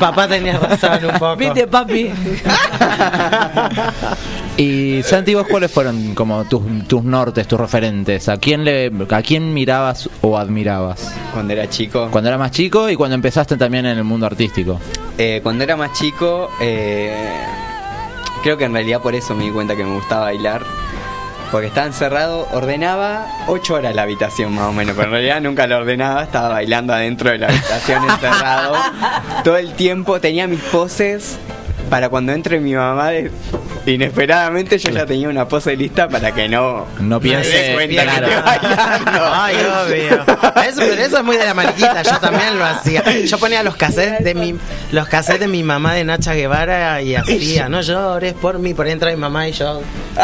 Papá tenía razón un poco. ¿Viste, papi? <laughs> Y Santi, ¿vos cuáles fueron como tus, tus nortes, tus referentes? ¿A quién le, a quién mirabas o admirabas? Cuando era chico. Cuando era más chico y cuando empezaste también en el mundo artístico. Eh, cuando era más chico, eh, creo que en realidad por eso me di cuenta que me gustaba bailar. Porque estaba encerrado, ordenaba 8 horas la habitación más o menos, pero en realidad nunca la ordenaba, estaba bailando adentro de la habitación encerrado. <laughs> Todo el tiempo tenía mis poses para cuando entre mi mamá de- inesperadamente yo ya tenía una pose lista para que no No piense- me dé cuenta claro. que estoy bailando. Ay, obvio. Eso, pero eso es muy de la mariquita. Yo también lo hacía. Yo ponía los cassettes de mi, los cassettes de mi mamá de Nacha Guevara y hacía, no llores por mí, por ahí entra mi mamá y yo. <laughs>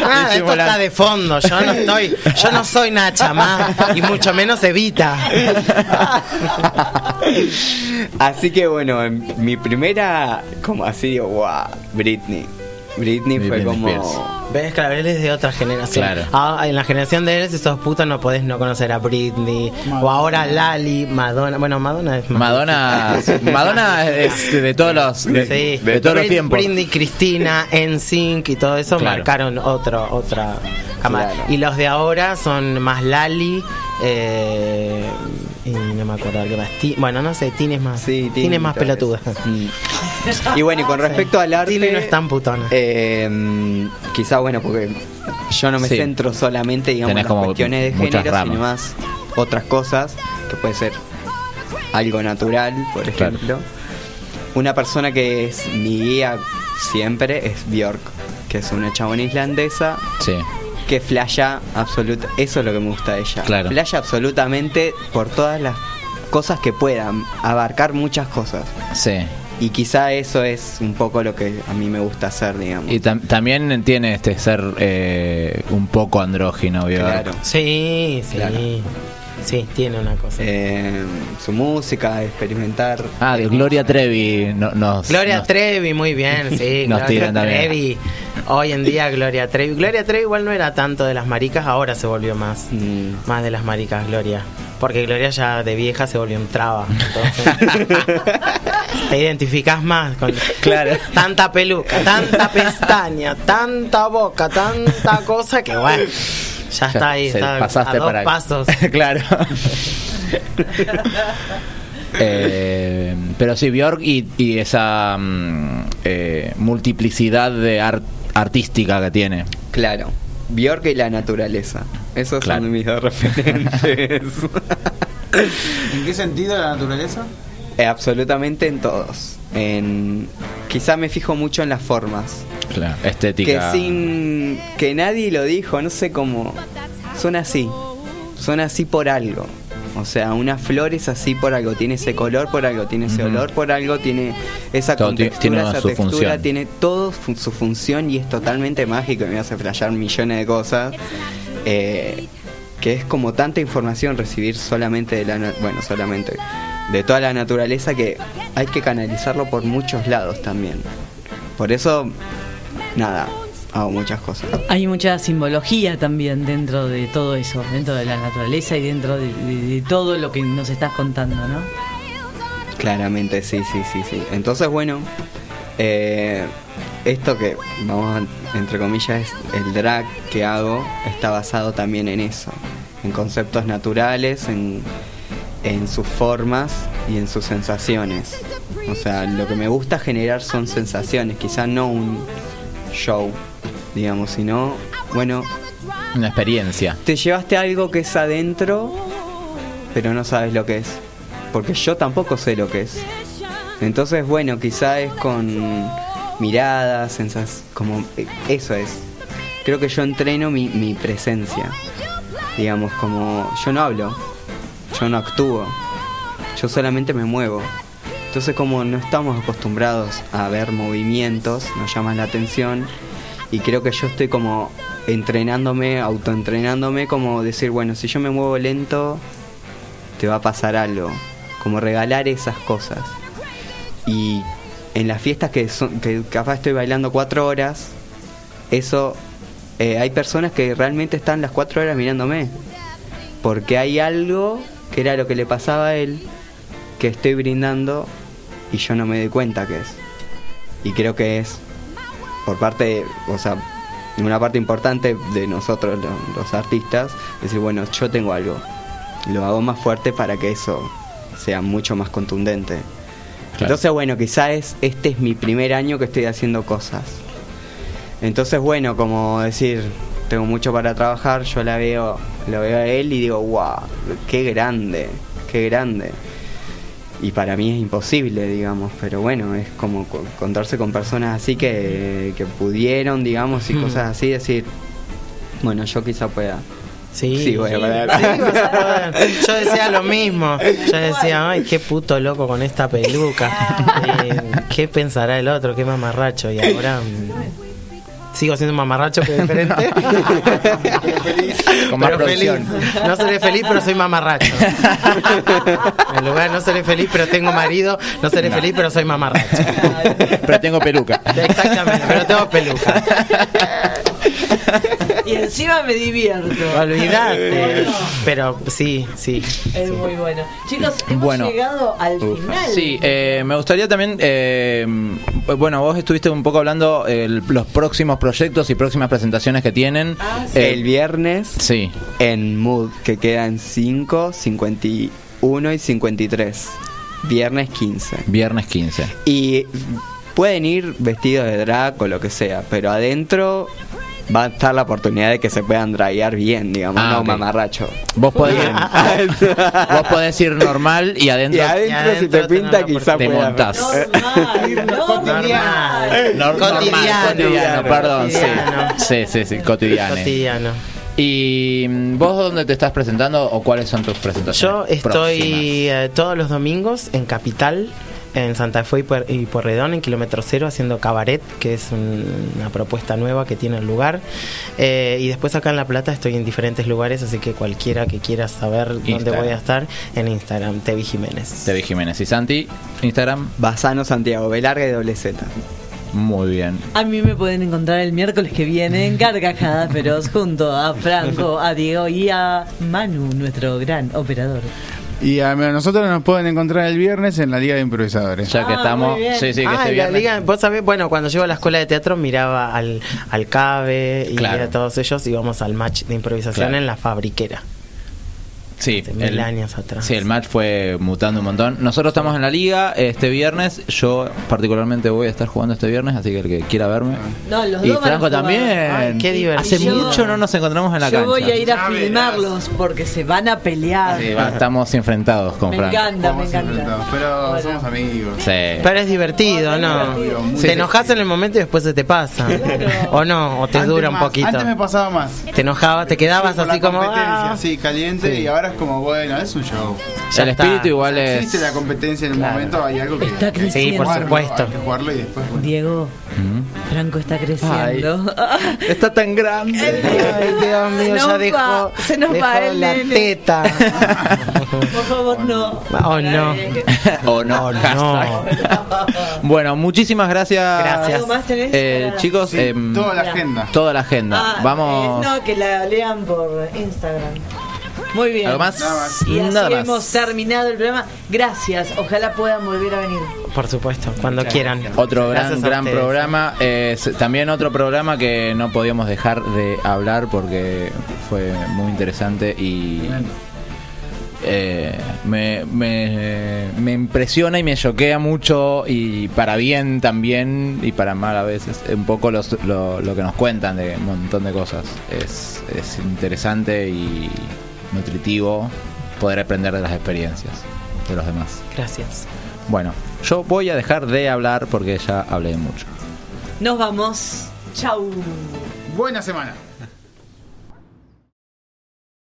Nada, esto está de fondo. Yo no estoy, yo no soy Nacha más y mucho menos Evita. <laughs> Así que bueno, en mi primera, como así wow, Britney. Britney fue como... Spears. Ves, claro, él es de otra generación. Claro. Ah, en la generación de él, si sos puta, no podés no conocer a Britney. O ahora Lali, Madonna. Bueno, Madonna es más Madonna, <laughs> Madonna es de todos los, de, Sí. de todos los tiempos. Britney, Cristina, NSYNC y todo eso Claro. marcaron otro, otra cámara. Claro. Y los de ahora son más Lali, eh, y no me acuerdo qué más. Ti- bueno, no sé, Tini es más, Sí, Tini Tini, es más pelotuda. <laughs> Y bueno, y con respecto al arte... Tini no es tan putona. Eh, quizá bueno, porque yo no me Sí. centro solamente digamos, en las como cuestiones de género, sino ramas. más otras cosas, que puede ser algo natural, por Claro. ejemplo. Una persona que es mi guía siempre es Björk, que es una chabona islandesa Sí, que flasha absoluta, eso es lo que me gusta de ella. Claro. Flasha absolutamente por todas las cosas que puedan, abarcar muchas cosas. sí. Y quizá eso es un poco lo que a mí me gusta hacer, digamos. Y tam- también tiene este ser eh, un poco andrógino, Björk. Claro. Sí, sí. Claro. Sí, tiene una cosa. Eh, su música, experimentar. Ah, de Gloria Trevi no- nos... Gloria nos- Trevi, muy bien, sí. <laughs> Nos Gloria. Trevi. Hoy en día Gloria Trevi. Gloria Trevi igual no era tanto de las maricas, ahora se volvió más, Mm. más de las maricas Gloria. Porque Gloria ya de vieja se volvió un traba. Entonces, <laughs> te identificás más con Claro. tanta peluca, tanta pestaña, tanta boca, tanta cosa que bueno. Ya, está ahí, se- está pasaste a dos para pasos. <laughs> claro. <laughs> Eh, pero sí, Björk y, y esa mm, eh, multiplicidad de art- artística que tiene. Claro. Bjork y la naturaleza. Esos Claro. son mis dos <laughs> referentes. ¿En qué sentido la naturaleza? Eh, absolutamente en todos. En, quizá me fijo mucho en las formas. Claro, Que estética. sin que nadie lo dijo, no sé cómo. Son así. Son así por algo. O sea, una flor es así por algo. Tiene ese color por algo. Tiene ese olor por algo. Tiene esa Todo contextura, tiene esa su textura. función. Tiene todo su función y es totalmente mágico. Y me hace flashear millones de cosas. Eh, que es como tanta información recibir solamente de la. Bueno, solamente. De toda la naturaleza que hay que canalizarlo por muchos lados también. Por eso, nada, hago muchas cosas. Hay mucha simbología también dentro de todo eso, dentro de la naturaleza y dentro de, de- de todo lo que nos estás contando, ¿no? Claramente, sí, sí, sí, sí. Entonces, bueno, eh, esto que, vamos, a- entre comillas, es el drag que hago, está basado también en eso, en conceptos naturales, en, en sus formas y en sus sensaciones. O sea, lo que me gusta generar son sensaciones, quizá no un show, digamos, sino, bueno, Una experiencia. te llevaste algo que es adentro, pero no sabes lo que es. Porque yo tampoco sé lo que es. Entonces, bueno, quizá es con miradas, sensas, como eso es. Creo que yo entreno mi, mi presencia. Digamos, como yo no hablo, yo no actúo, yo solamente me muevo. Entonces, como no estamos acostumbrados a ver movimientos, nos llama la atención y creo que yo estoy como entrenándome, autoentrenándome, como decir, bueno, si yo me muevo lento, te va a pasar algo. Como regalar esas cosas. Y en las fiestas que, son, que capaz estoy bailando cuatro horas, eso, eh, hay personas que realmente están las cuatro horas mirándome. Porque hay algo que era lo que le pasaba a él, que estoy brindando y yo no me doy cuenta que es. Y creo que es por parte, o sea, una parte importante de nosotros lo- los artistas, decir, bueno, yo tengo algo. Lo hago más fuerte para que eso sea mucho más contundente. Entonces, bueno, quizás este es mi primer año que estoy haciendo cosas. Entonces, bueno, como decir, tengo mucho para trabajar, yo la veo, lo veo a él y digo, wow, qué grande, qué grande. Y para mí es imposible, digamos, pero bueno, es como co- contarse con personas así que, que pudieron, digamos, y Hmm. cosas así, decir, bueno, yo quizá pueda. Sí, voy a sí, poder. sí, vas a poder. Yo decía lo mismo. Yo decía, ay, qué puto loco con esta peluca. <laughs> Eh, ¿Qué pensará el otro? Qué mamarracho. Y ahora mm, sigo siendo mamarracho, pero diferente. <laughs> Con más Pero feliz. producción. No seré feliz, pero soy mamarracho. En lugar de no seré feliz, pero tengo marido. No seré No. feliz, pero soy mamarracho. Pero tengo peluca. Exactamente, pero tengo peluca. Y encima me divierto. Olvídate. <laughs> Pero sí, sí. Es muy bueno. Chicos, hemos Bueno. llegado al Uf. final. Sí, eh, me gustaría también, eh, bueno, vos estuviste un poco hablando eh, los próximos proyectos y próximas presentaciones que tienen. Eh, El viernes sí. en Mood, que quedan 5, 51 y 53. Viernes 15. Viernes 15. Y pueden ir vestidos de drag o lo que sea, pero adentro va a estar la oportunidad de que se puedan draguear bien, digamos, Ah, no ok. mamarracho. Vos podés, <laughs> <laughs> vos podés ir normal y adentro, Y adentro, si te pinta, quizá te montás. Normal. Nor- normal, Cotidiano. cotidiano, perdón, sí. Cotidiano. Sí, sí, sí, cotidiano. Cotidiano. ¿Y mm, vos dónde te estás presentando o cuáles son tus presentaciones? Yo estoy eh, todos los domingos en Capital, en Santa Fe y, Porredón, en kilómetro cero, haciendo cabaret, que es un- una propuesta nueva que tiene el lugar. Eh, y después acá en La Plata estoy en diferentes lugares, así que cualquiera que quiera saber dónde voy a estar, en Instagram, Tevi Jiménez. Tevi Jiménez. ¿Y Santi? Instagram. Basano Santiago, B larga y doble Z. Muy bien. A mí me pueden encontrar el miércoles que viene en Carcajadas Feroz junto a Franco, a Diego y a Manu, nuestro gran operador. Y a nosotros nos pueden encontrar el viernes en la Liga de Improvisadores. Ya que Ah, estamos. Sí, sí, que Ah, este la viernes. liga, vos sabés, bueno, cuando llego a la escuela de teatro miraba al, al CABE y Claro. a todos ellos íbamos al match de improvisación Claro. en la fabriquera. Sí, Hace mil años atrás. Sí, el match fue mutando un montón. Nosotros estamos en la liga este viernes. Yo particularmente voy a estar jugando este viernes, así que el que quiera verme. No, los Y dos van a Franco también. Ay, qué divertido. Hace Yo- mucho no nos encontramos en la Yo cancha. voy a ir a filmarlos porque se van a pelear. Sí, va, estamos enfrentados con me Franco. encanta, me encanta. Pero somos amigos. Sí. Pero es divertido, ¿no? divertido, te enojas en el momento y después se te pasa. O no, o te Antes dura un más, poquito. Antes me pasaba más. Te enojabas, te quedabas así la como. ah. sí, caliente. Sí. Y ahora es como, bueno, es un show. Ya el espíritu igual es. Existe la competencia en el Claro. momento, hay algo que. Está creciendo. Sí, por jugarlo, supuesto. Hay que jugarlo y después. bueno. Diego, Franco está creciendo. <laughs> Está tan grande. Ay, Dios mío, Se ya nos dejó, va, se nos dejó va el la nene. teta. <laughs> Por favor, no. Oh, no. <laughs> o no. Oh, no. Hashtag. Bueno, muchísimas gracias. Gracias. ¿Algo más tenés? Eh, chicos, Sí, em, toda la agenda. toda la agenda. Ah, Vamos. eh, no, que la lean por Instagram. Muy bien. ¿Algo más? Nada más. Y así Nada más. hemos terminado el programa. Gracias. Ojalá puedan volver a venir. Por supuesto, cuando quieran. Otro gran, Gracias gran programa. Eh, también otro programa que no podíamos dejar de hablar porque fue muy interesante y eh, me, me, me impresiona y me choquea mucho y para bien también y para mal a veces un poco los- lo, lo que nos cuentan de un montón de cosas. Es, es interesante y nutritivo poder aprender de las experiencias de los demás. Gracias. Bueno, yo voy a dejar de hablar porque ya hablé mucho. Nos vamos. Chau. Buena semana.